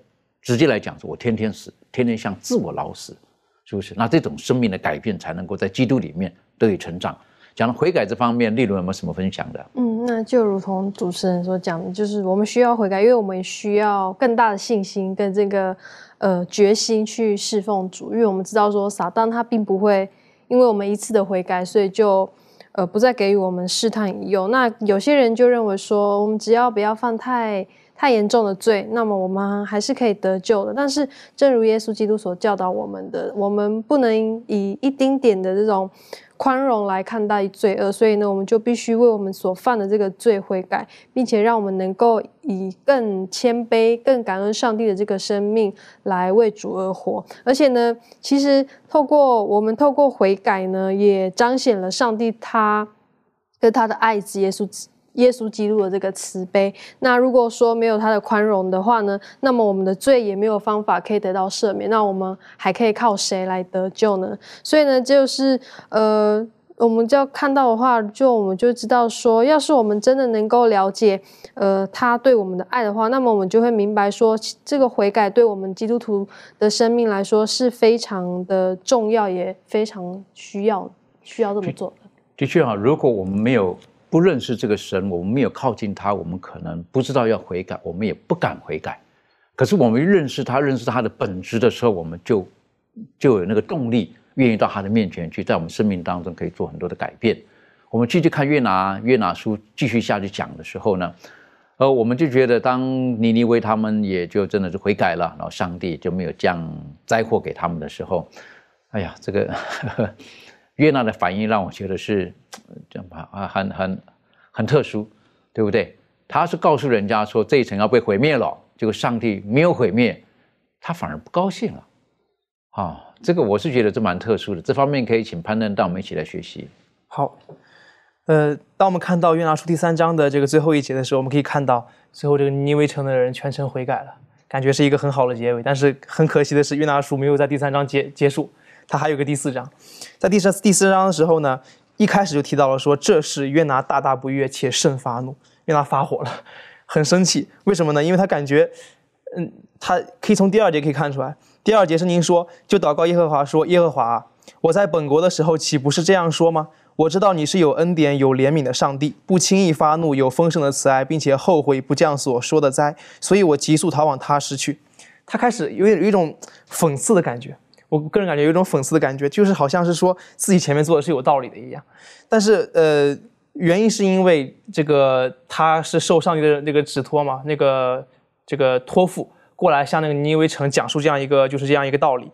A: 直接来讲，说我天天死，天天向自我老死，是不是？那这种生命的改变才能够在基督里面得以成长。讲悔改这方面，例如有没有什么分享的？
B: 嗯，那就如同主持人所讲的，就是我们需要悔改，因为我们需要更大的信心跟这个呃决心去侍奉主，因为我们知道说撒旦他并不会因为我们一次的悔改，所以就呃不再给予我们试探引诱。那有些人就认为说，我们只要不要犯太太严重的罪，那么我们还是可以得救的。但是正如耶稣基督所教导我们的，我们不能以一丁点的这种。宽容来看待罪恶，所以呢，我们就必须为我们所犯的这个罪悔改，并且让我们能够以更谦卑、更感恩上帝的这个生命来为主而活。而且呢，其实透过我们透过悔改呢，也彰显了上帝他跟他的爱子耶稣。耶稣基督的这个慈悲，那如果说没有他的宽容的话呢，那么我们的罪也没有方法可以得到赦免，那我们还可以靠谁来得救呢？所以呢，就是呃，我们就要看到的话，就我们就知道说，要是我们真的能够了解呃他对我们的爱的话，那么我们就会明白说，这个悔改对我们基督徒的生命来说是非常的重要，也非常需要需要这么做的。
A: 的确啊，如果我们没有。不认识这个神，我们没有靠近他，我们可能不知道要悔改，我们也不敢悔改。可是我们认识他，认识他的本质的时候，我们就就有那个动力，愿意到他的面前去，在我们生命当中可以做很多的改变。我们继续看约拿约拿书继续下去讲的时候呢，呃，我们就觉得当尼尼微他们也就真的是悔改了，然后上帝就没有降灾祸给他们的时候，哎呀，这个呵呵 约拿的反应让我觉得是这样吧啊，很很很特殊，对不对？他是告诉人家说这一层要被毁灭了，结果上帝没有毁灭，他反而不高兴了。啊，这个我是觉得这蛮特殊的，这方面可以请潘登带我们一起来学习。
D: 好，呃，当我们看到约拿书第三章的这个最后一节的时候，我们可以看到最后这个尼尼微城的人全程悔改了，感觉是一个很好的结尾。但是很可惜的是，约拿书没有在第三章结结束，它还有个第四章。在第三第四章的时候呢，一开始就提到了说，这是约拿大大不悦且甚发怒，约拿发火了，很生气。为什么呢？因为他感觉，嗯，他可以从第二节可以看出来。第二节是您说，就祷告耶和华说：“耶和华，我在本国的时候岂不是这样说吗？我知道你是有恩典、有怜悯的上帝，不轻易发怒，有丰盛的慈爱，并且后悔不降所说的灾，所以我急速逃往他失去。”他开始有有一种讽刺的感觉，我个人感觉有一种讽刺的感觉，就是好像是说自己前面做的是有道理的一样。但是呃，原因是因为这个他是受上帝的那个指托嘛，那个这个托付。过来向那个尼尼微城讲述这样一个就是这样一个道理，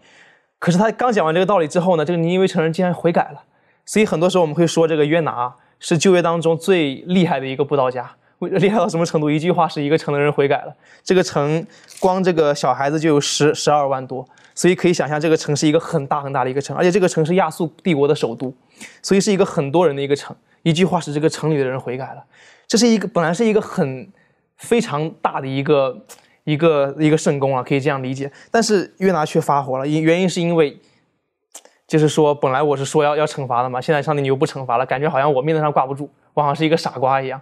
D: 可是他刚讲完这个道理之后呢，这个尼尼微城人竟然悔改了。所以很多时候我们会说这个约拿是旧约当中最厉害的一个布道家，厉害到什么程度？一句话是一个城的人悔改了。这个城光这个小孩子就有十十二万多，所以可以想象这个城是一个很大很大的一个城，而且这个城是亚述帝国的首都，所以是一个很多人的一个城。一句话使这个城里的人悔改了，这是一个本来是一个很非常大的一个。一个一个圣宫啊，可以这样理解。但是约拿却发火了，因原因是因为，就是说本来我是说要要惩罚的嘛，现在上帝你又不惩罚了，感觉好像我面子上挂不住，我好像是一个傻瓜一样。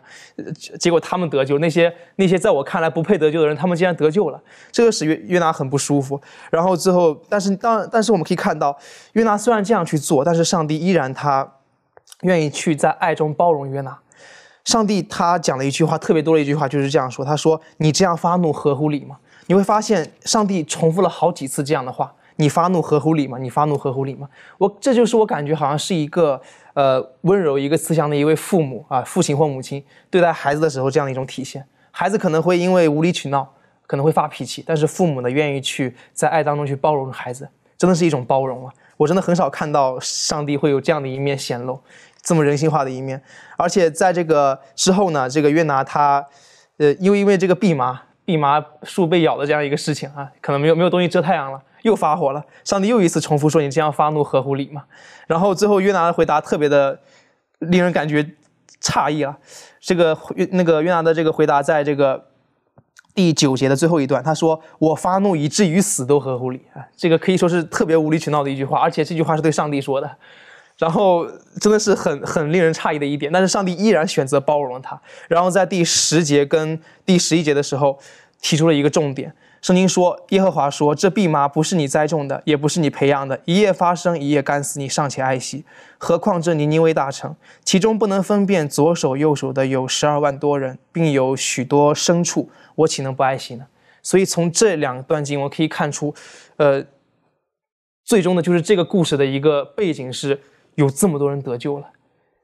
D: 结果他们得救，那些那些在我看来不配得救的人，他们竟然得救了，这个使约约拿很不舒服。然后之后，但是当但是我们可以看到，约拿虽然这样去做，但是上帝依然他愿意去在爱中包容约拿。上帝他讲了一句话，特别多的一句话，就是这样说：“他说，你这样发怒合乎理吗？”你会发现，上帝重复了好几次这样的话：“你发怒合乎理吗？你发怒合乎理吗？”我这就是我感觉好像是一个呃温柔、一个慈祥的一位父母啊，父亲或母亲对待孩子的时候这样的一种体现。孩子可能会因为无理取闹，可能会发脾气，但是父母呢，愿意去在爱当中去包容孩子，真的是一种包容啊！我真的很少看到上帝会有这样的一面显露。这么人性化的一面，而且在这个之后呢，这个约拿他，呃，因为因为这个蓖麻蓖麻树被咬的这样一个事情啊，可能没有没有东西遮太阳了，又发火了。上帝又一次重复说：“你这样发怒合乎理吗？”然后最后约拿的回答特别的令人感觉诧异啊。这个约那个约拿的这个回答，在这个第九节的最后一段，他说：“我发怒以至于死都合乎理啊。”这个可以说是特别无理取闹的一句话，而且这句话是对上帝说的。然后真的是很很令人诧异的一点，但是上帝依然选择包容他。然后在第十节跟第十一节的时候，提出了一个重点。圣经说：“耶和华说，这蓖麻不是你栽种的，也不是你培养的，一夜发生，一夜干死，你尚且爱惜。何况这尼尼微大城，其中不能分辨左手右手的有十二万多人，并有许多牲畜，我岂能不爱惜呢？”所以从这两段经，我可以看出，呃，最终的就是这个故事的一个背景是。有这么多人得救了，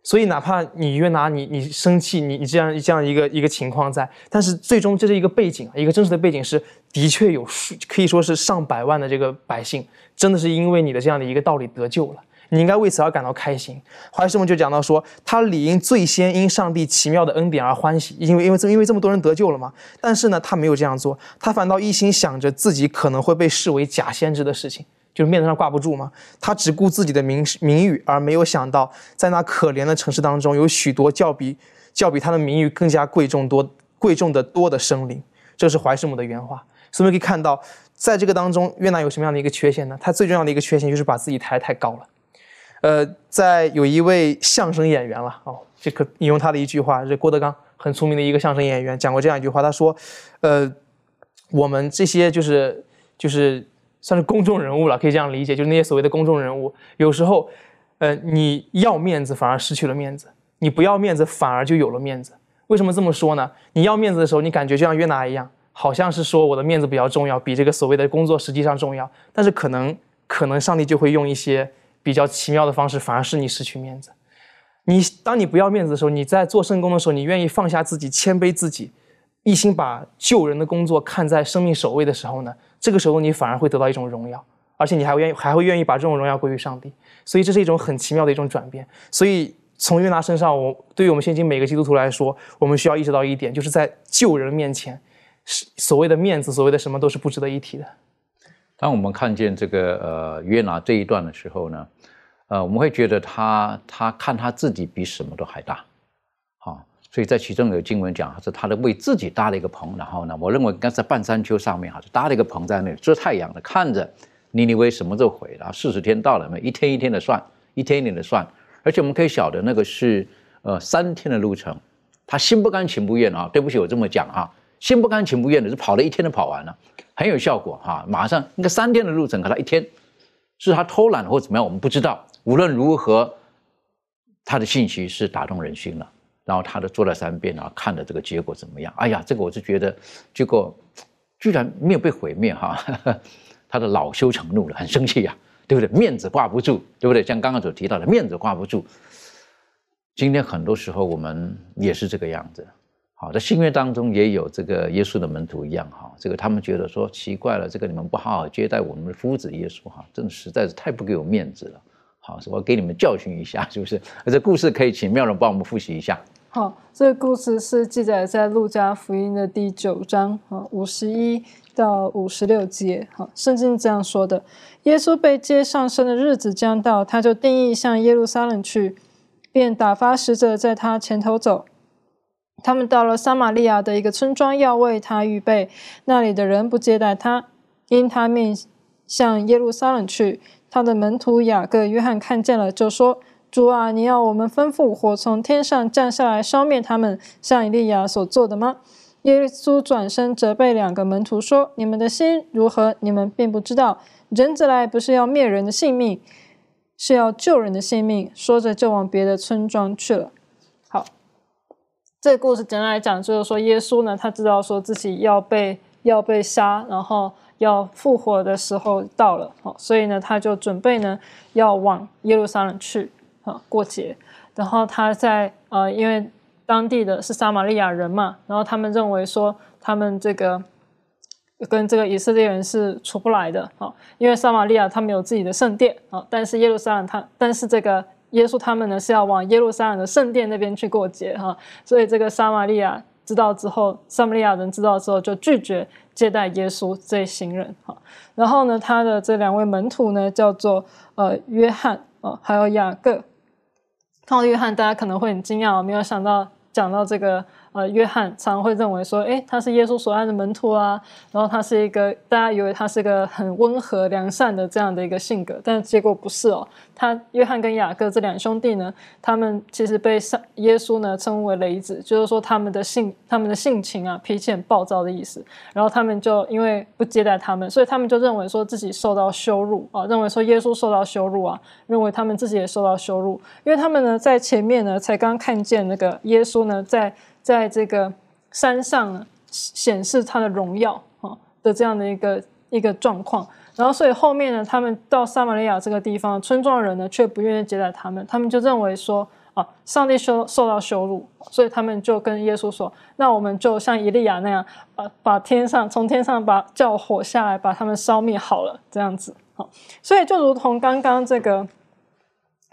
D: 所以哪怕你约拿你你生气你你这样这样一个一个情况在，但是最终这是一个背景，一个真实的背景是的确有数可以说是上百万的这个百姓真的是因为你的这样的一个道理得救了，你应该为此而感到开心。怀师们就讲到说，他理应最先因上帝奇妙的恩典而欢喜，因为因为这因为这么多人得救了嘛。但是呢，他没有这样做，他反倒一心想着自己可能会被视为假先知的事情。就是面子上挂不住嘛，他只顾自己的名名誉，而没有想到在那可怜的城市当中，有许多较比较比他的名誉更加贵重多贵重的多的生灵。这是怀师母的原话。所以我们可以看到，在这个当中，越南有什么样的一个缺陷呢？他最重要的一个缺陷就是把自己抬得太高了。呃，在有一位相声演员了哦，这个引用他的一句话，这郭德纲很出名的一个相声演员讲过这样一句话，他说：“呃，我们这些就是就是。”算是公众人物了，可以这样理解，就是那些所谓的公众人物，有时候，呃，你要面子反而失去了面子，你不要面子，反而就有了面子。为什么这么说呢？你要面子的时候，你感觉就像约拿一样，好像是说我的面子比较重要，比这个所谓的工作实际上重要。但是可能可能上帝就会用一些比较奇妙的方式，反而是你失去面子。你当你不要面子的时候，你在做圣工的时候，你愿意放下自己，谦卑自己，一心把救人的工作看在生命首位的时候呢？这个时候你反而会得到一种荣耀，而且你还愿意还会愿意把这种荣耀归于上帝。所以这是一种很奇妙的一种转变。所以从约拿身上，我对于我们现今每个基督徒来说，我们需要意识到一点，就是在救人面前，所谓的面子，所谓的什么都是不值得一提的。
A: 当我们看见这个呃约拿这一段的时候呢？呃，我们会觉得他他看他自己比什么都还大，所以在其中有经文讲，是他的为自己搭了一个棚，然后呢，我认为应该在半山丘上面哈，就搭了一个棚在那里遮太阳的，看着尼尼微什么时候毁，然后四十天到了没，一天一天的算，一天一天的算，而且我们可以晓得那个是呃三天的路程，他心不甘情不愿啊，对不起，我这么讲啊，心不甘情不愿的是跑了一天都跑完了，很有效果哈，马上应该三天的路程，可他一天是他偷懒或怎么样，我们不知道。无论如何，他的信息是打动人心了。然后他的做了三遍啊，看的这个结果怎么样？哎呀，这个我是觉得，结果居然没有被毁灭哈。他的恼羞成怒了，很生气呀，对不对？面子挂不住，对不对？像刚刚所提到的，面子挂不住。今天很多时候我们也是这个样子。好，在新约当中也有这个耶稣的门徒一样哈，这个他们觉得说奇怪了，这个你们不好好接待我们的夫子耶稣哈，真的实在是太不给我面子了。好，我给你们教训一下，是不是？这故事可以请妙人帮我们复习一下。
F: 好，这个故事是记载在路加福音的第九章啊，五十一到五十六节。好，圣经这样说的：耶稣被接上升的日子将到，他就定义向耶路撒冷去，便打发使者在他前头走。他们到了撒玛利亚的一个村庄，要为他预备，那里的人不接待他，因他面向耶路撒冷去。他的门徒雅各、约翰看见了，就说：“主啊，你要我们吩咐火从天上降下来烧灭他们，像以利亚所做的吗？”耶稣转身责备两个门徒说：“你们的心如何？你们并不知道，人子来不是要灭人的性命，是要救人的性命。”说着就往别的村庄去了。好，这个故事简单来讲，就是说耶稣呢，他知道说自己要被要被杀，然后。要复活的时候到了，好，所以呢，他就准备呢要往耶路撒冷去啊过节。然后他在呃，因为当地的是撒玛利亚人嘛，然后他们认为说他们这个跟这个以色列人是处不来的啊，因为撒玛利亚他们有自己的圣殿啊，但是耶路撒冷他，但是这个耶稣他们呢是要往耶路撒冷的圣殿那边去过节哈，所以这个撒玛利亚知道之后，撒玛利亚人知道之后就拒绝。接待耶稣这一行人，哈，然后呢，他的这两位门徒呢，叫做呃约翰啊，还有雅各。看到约翰，大家可能会很惊讶，没有想到讲到这个。呃，约翰常会认为说，哎，他是耶稣所爱的门徒啊，然后他是一个大家以为他是个很温和良善的这样的一个性格，但结果不是哦。他约翰跟雅各这两兄弟呢，他们其实被上耶稣呢称为雷子，就是说他们的性他们的性情啊，脾气很暴躁的意思。然后他们就因为不接待他们，所以他们就认为说自己受到羞辱啊，认为说耶稣受到羞辱啊，认为他们自己也受到羞辱，因为他们呢在前面呢才刚看见那个耶稣呢在。在这个山上显示他的荣耀啊的这样的一个一个状况，然后所以后面呢，他们到撒玛利亚这个地方，村庄人呢却不愿意接待他们，他们就认为说啊，上帝受受到羞辱，所以他们就跟耶稣说，那我们就像以利亚那样，把把天上从天上把叫火下来，把他们烧灭好了，这样子好，所以就如同刚刚这个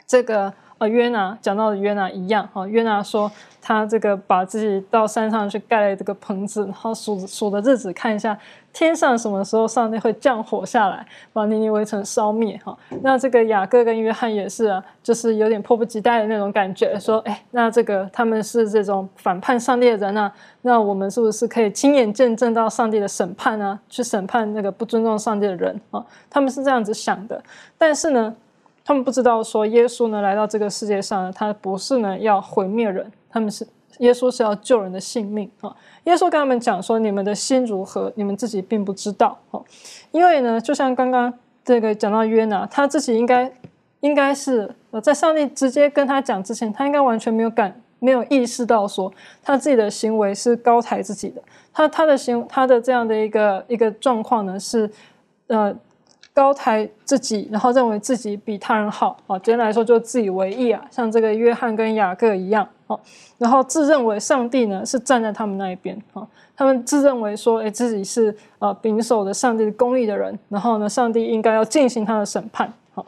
F: 这个。呃，约拿讲到的约拿一样，哈，约拿说他这个把自己到山上去盖了这个棚子，然后数数的日子，看一下天上什么时候上帝会降火下来，把尼尼微城烧灭，哈。那这个雅各跟约翰也是啊，就是有点迫不及待的那种感觉，说，哎，那这个他们是这种反叛上帝的人啊，那我们是不是可以亲眼见证到上帝的审判啊？去审判那个不尊重上帝的人啊？他们是这样子想的，但是呢？他们不知道说耶稣呢来到这个世界上，他不是呢要毁灭人，他们是耶稣是要救人的性命啊。耶稣跟他们讲说：“你们的心如何，你们自己并不知道。”哦，因为呢，就像刚刚这个讲到约拿，他自己应该应该是呃，在上帝直接跟他讲之前，他应该完全没有感没有意识到说他自己的行为是高抬自己的。他他的行他的这样的一个一个状况呢是，呃，高抬自己，然后认为自己比他人好啊。简单来说，就自以为意啊，像这个约翰跟雅各一样啊。然后自认为上帝呢是站在他们那一边啊。他们自认为说，哎，自己是呃秉守的上帝的公义的人，然后呢，上帝应该要进行他的审判。好，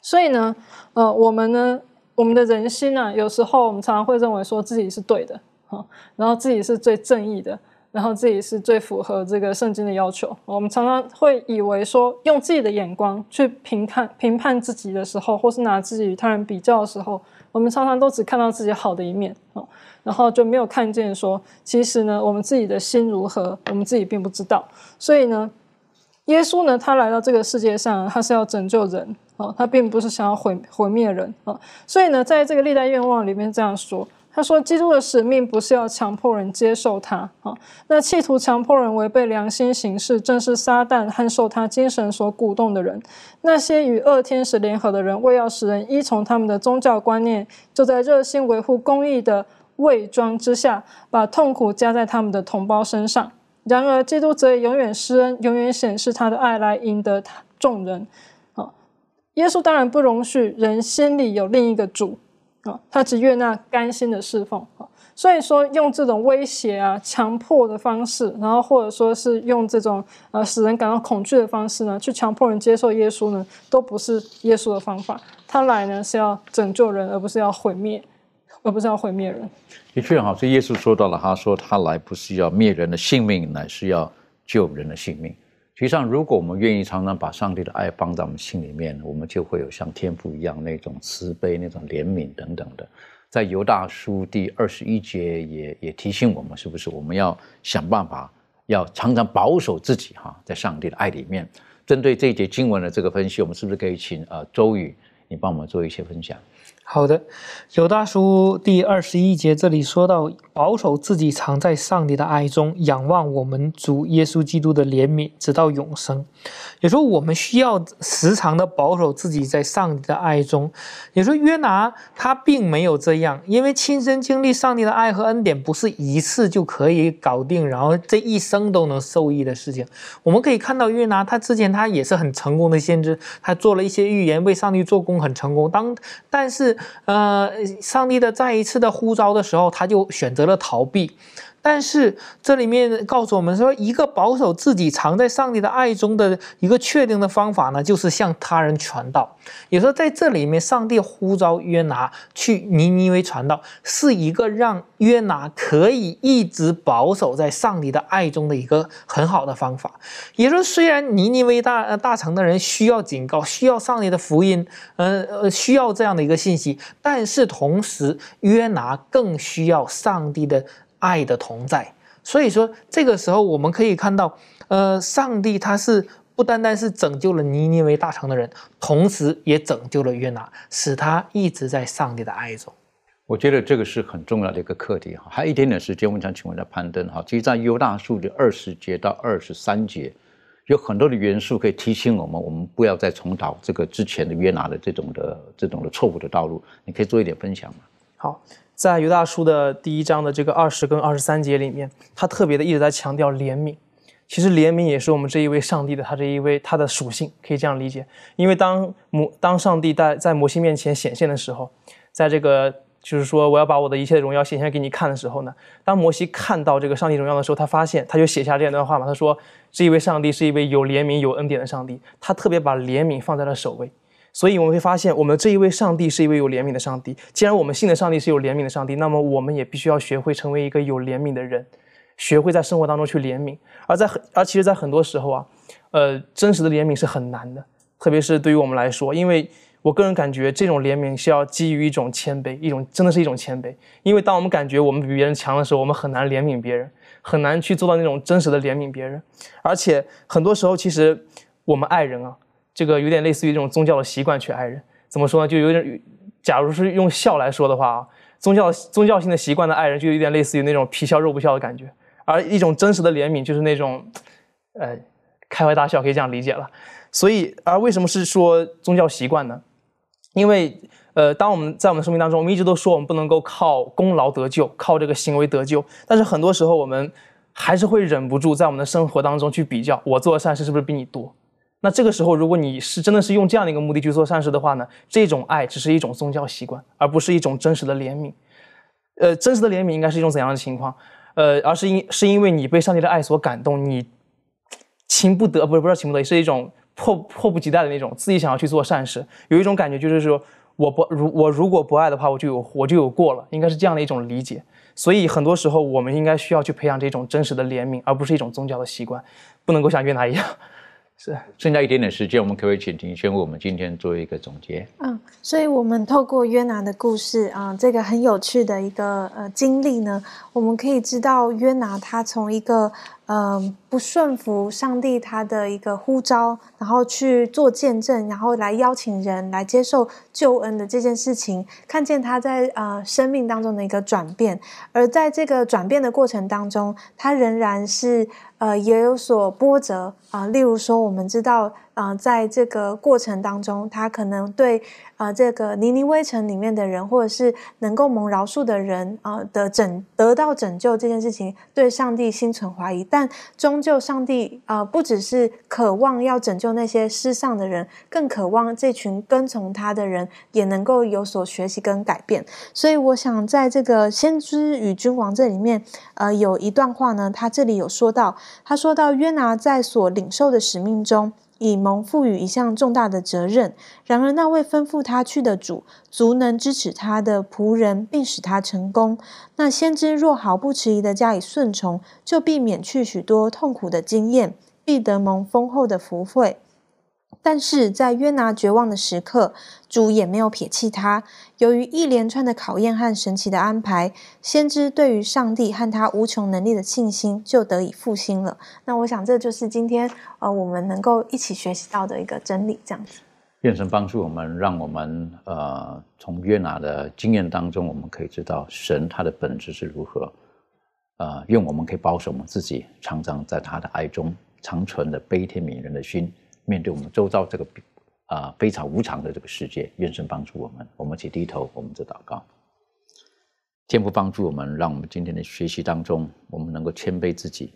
F: 所以呢，呃，我们呢，我们的人心呢，有时候我们常常会认为说自己是对的。啊然后自己是最正义的，然后自己是最符合这个圣经的要求。我们常常会以为说，用自己的眼光去评判评判自己的时候，或是拿自己与他人比较的时候，我们常常都只看到自己好的一面哦，然后就没有看见说，其实呢，我们自己的心如何，我们自己并不知道。所以呢，耶稣呢，他来到这个世界上，他是要拯救人哦，他并不是想要毁毁灭人啊。所以呢，在这个历代愿望里面这样说。他说：“基督的使命不是要强迫人接受他啊，那企图强迫人违背良心行事，正是撒旦和受他精神所鼓动的人。那些与恶天使联合的人，为要使人依从他们的宗教观念，就在热心维护公义的伪装之下，把痛苦加在他们的同胞身上。然而，基督则永远施恩，永远显示他的爱来赢得众人。啊，耶稣当然不容许人心里有另一个主。”啊，他只悦纳甘心的侍奉啊，所以说用这种威胁啊、强迫的方式，然后或者说是用这种呃使人感到恐惧的方式呢，去强迫人接受耶稣呢，都不是耶稣的方法。他来呢是要拯救人，而不是要毁灭，而不是要毁灭人。
A: 的确哈，所以耶稣说到了，他说他来不是要灭人的性命，乃是要救人的性命。实际上，如果我们愿意常常把上帝的爱放在我们心里面，我们就会有像天父一样那种慈悲、那种怜悯等等的。在犹大书第二十一节也也提醒我们，是不是我们要想办法，要常常保守自己哈，在上帝的爱里面。针对这一节经文的这个分析，我们是不是可以请呃周宇，你帮我们做一些分享？
C: 好的，有大叔第二十一节这里说到，保守自己藏在上帝的爱中，仰望我们主耶稣基督的怜悯，直到永生。也说我们需要时常的保守自己在上帝的爱中。也说约拿他并没有这样，因为亲身经历上帝的爱和恩典不是一次就可以搞定，然后这一生都能受益的事情。我们可以看到约拿他之前他也是很成功的先知，他做了一些预言，为上帝做工很成功。当但是呃，上帝的再一次的呼召的时候，他就选择了逃避。但是这里面告诉我们说，一个保守自己藏在上帝的爱中的一个确定的方法呢，就是向他人传道。也说在这里面，上帝呼召约拿去尼尼微传道，是一个让约拿可以一直保守在上帝的爱中的一个很好的方法。也说，虽然尼尼微大大城的人需要警告，需要上帝的福音，呃呃，需要这样的一个信息，但是同时约拿更需要上帝的。爱的同在，所以说这个时候我们可以看到，呃，上帝他是不单单是拯救了尼尼微大城的人，同时也拯救了约拿，使他一直在上帝的爱中。
A: 我觉得这个是很重要的一个课题哈。还有一点点时间，我想请问下攀登哈，其实在犹大书的二十节到二十三节，有很多的元素可以提醒我们，我们不要再重蹈这个之前的约拿的这种的这种的错误的道路。你可以做一点分享吗？
D: 好。在犹大书的第一章的这个二十跟二十三节里面，他特别的一直在强调怜悯。其实怜悯也是我们这一位上帝的他这一位他的属性，可以这样理解。因为当摩当上帝在在摩西面前显现的时候，在这个就是说我要把我的一切荣耀显现给你看的时候呢，当摩西看到这个上帝荣耀的时候，他发现他就写下这段话嘛，他说这一位上帝是一位有怜悯有恩典的上帝，他特别把怜悯放在了首位。所以我们会发现，我们这一位上帝是一位有怜悯的上帝。既然我们信的上帝是有怜悯的上帝，那么我们也必须要学会成为一个有怜悯的人，学会在生活当中去怜悯。而在很而其实，在很多时候啊，呃，真实的怜悯是很难的，特别是对于我们来说，因为我个人感觉这种怜悯是要基于一种谦卑，一种真的是一种谦卑。因为当我们感觉我们比别人强的时候，我们很难怜悯别人，很难去做到那种真实的怜悯别人。而且很多时候，其实我们爱人啊。这个有点类似于这种宗教的习惯去爱人，怎么说呢？就有点，假如是用孝来说的话啊，宗教宗教性的习惯的爱人，就有点类似于那种皮笑肉不笑的感觉。而一种真实的怜悯，就是那种，呃，开怀大笑，可以这样理解了。所以，而为什么是说宗教习惯呢？因为，呃，当我们在我们生命当中，我们一直都说我们不能够靠功劳得救，靠这个行为得救，但是很多时候我们还是会忍不住在我们的生活当中去比较，我做的善事是不是比你多？那这个时候，如果你是真的是用这样的一个目的去做善事的话呢，这种爱只是一种宗教习惯，而不是一种真实的怜悯。呃，真实的怜悯应该是一种怎样的情况？呃，而是因是因为你被上帝的爱所感动，你情不得不是不是情不得，是一种迫迫不及待的那种自己想要去做善事，有一种感觉就是说。我不如我如果不爱的话，我就有我就有过了，应该是这样的一种理解。所以很多时候，我们应该需要去培养这种真实的怜悯，而不是一种宗教的习惯，不能够像约拿一样。是，
A: 剩下一点点时间，我们可不可以请庭轩为我们今天做一个总结？
E: 嗯，所以我们透过约拿的故事啊，这个很有趣的一个呃经历呢，我们可以知道约拿他从一个。嗯，不顺服上帝他的一个呼召，然后去做见证，然后来邀请人来接受救恩的这件事情，看见他在呃生命当中的一个转变，而在这个转变的过程当中，他仍然是呃也有所波折啊。例如说，我们知道啊，在这个过程当中，他可能对。啊，这个尼尼微城里面的人，或者是能够蒙饶恕的人啊的拯得到拯救这件事情，对上帝心存怀疑。但终究，上帝啊，不只是渴望要拯救那些失丧的人，更渴望这群跟从他的人也能够有所学习跟改变。所以，我想在这个先知与君王这里面，呃，有一段话呢，他这里有说到，他说到约拿在所领受的使命中。以蒙赋予一项重大的责任，然而那位吩咐他去的主，足能支持他的仆人，并使他成功。那先知若毫不迟疑地加以顺从，就避免去许多痛苦的经验，必得蒙丰厚的福惠。但是在约拿绝望的时刻，主也没有撇弃他。由于一连串的考验和神奇的安排，先知对于上帝和他无穷能力的信心就得以复兴了。那我想，这就是今天呃我们能够一起学习到的一个真理。这样子，
A: 愿神帮助我们，让我们呃从约拿的经验当中，我们可以知道神他的本质是如何。呃，愿我们可以保守我们自己，常常在他的爱中长存的悲天悯人的心。面对我们周遭这个啊非常无常的这个世界，愿神帮助我们。我们一起低头，我们在祷告。天父帮助我们，让我们今天的学习当中，我们能够谦卑自己，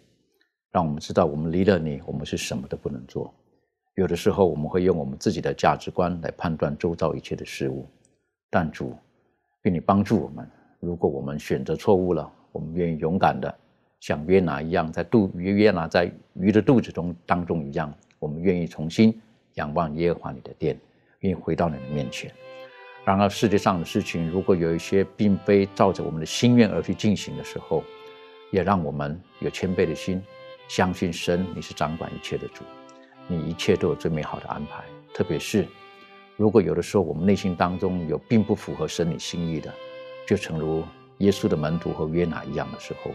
A: 让我们知道我们离了你，我们是什么都不能做。有的时候我们会用我们自己的价值观来判断周遭一切的事物，但主愿你帮助我们。如果我们选择错误了，我们愿意勇敢的像约拿一样，在肚约约拿在鱼的肚子中当中一样。我们愿意重新仰望耶和华你的殿，愿意回到你的面前。然而世界上的事情，如果有一些并非照着我们的心愿而去进行的时候，也让我们有谦卑的心，相信神你是掌管一切的主，你一切都有最美好的安排。特别是如果有的时候我们内心当中有并不符合神你心意的，就诚如耶稣的门徒和约拿一样的时候，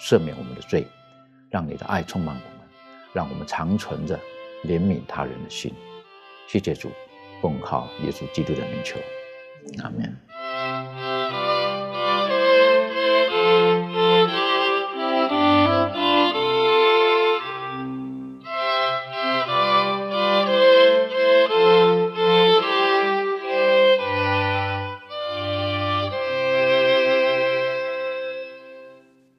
A: 赦免我们的罪，让你的爱充满我们，让我们长存着。怜悯他人的心，谢谢主，奉靠耶稣基督的名求，阿门。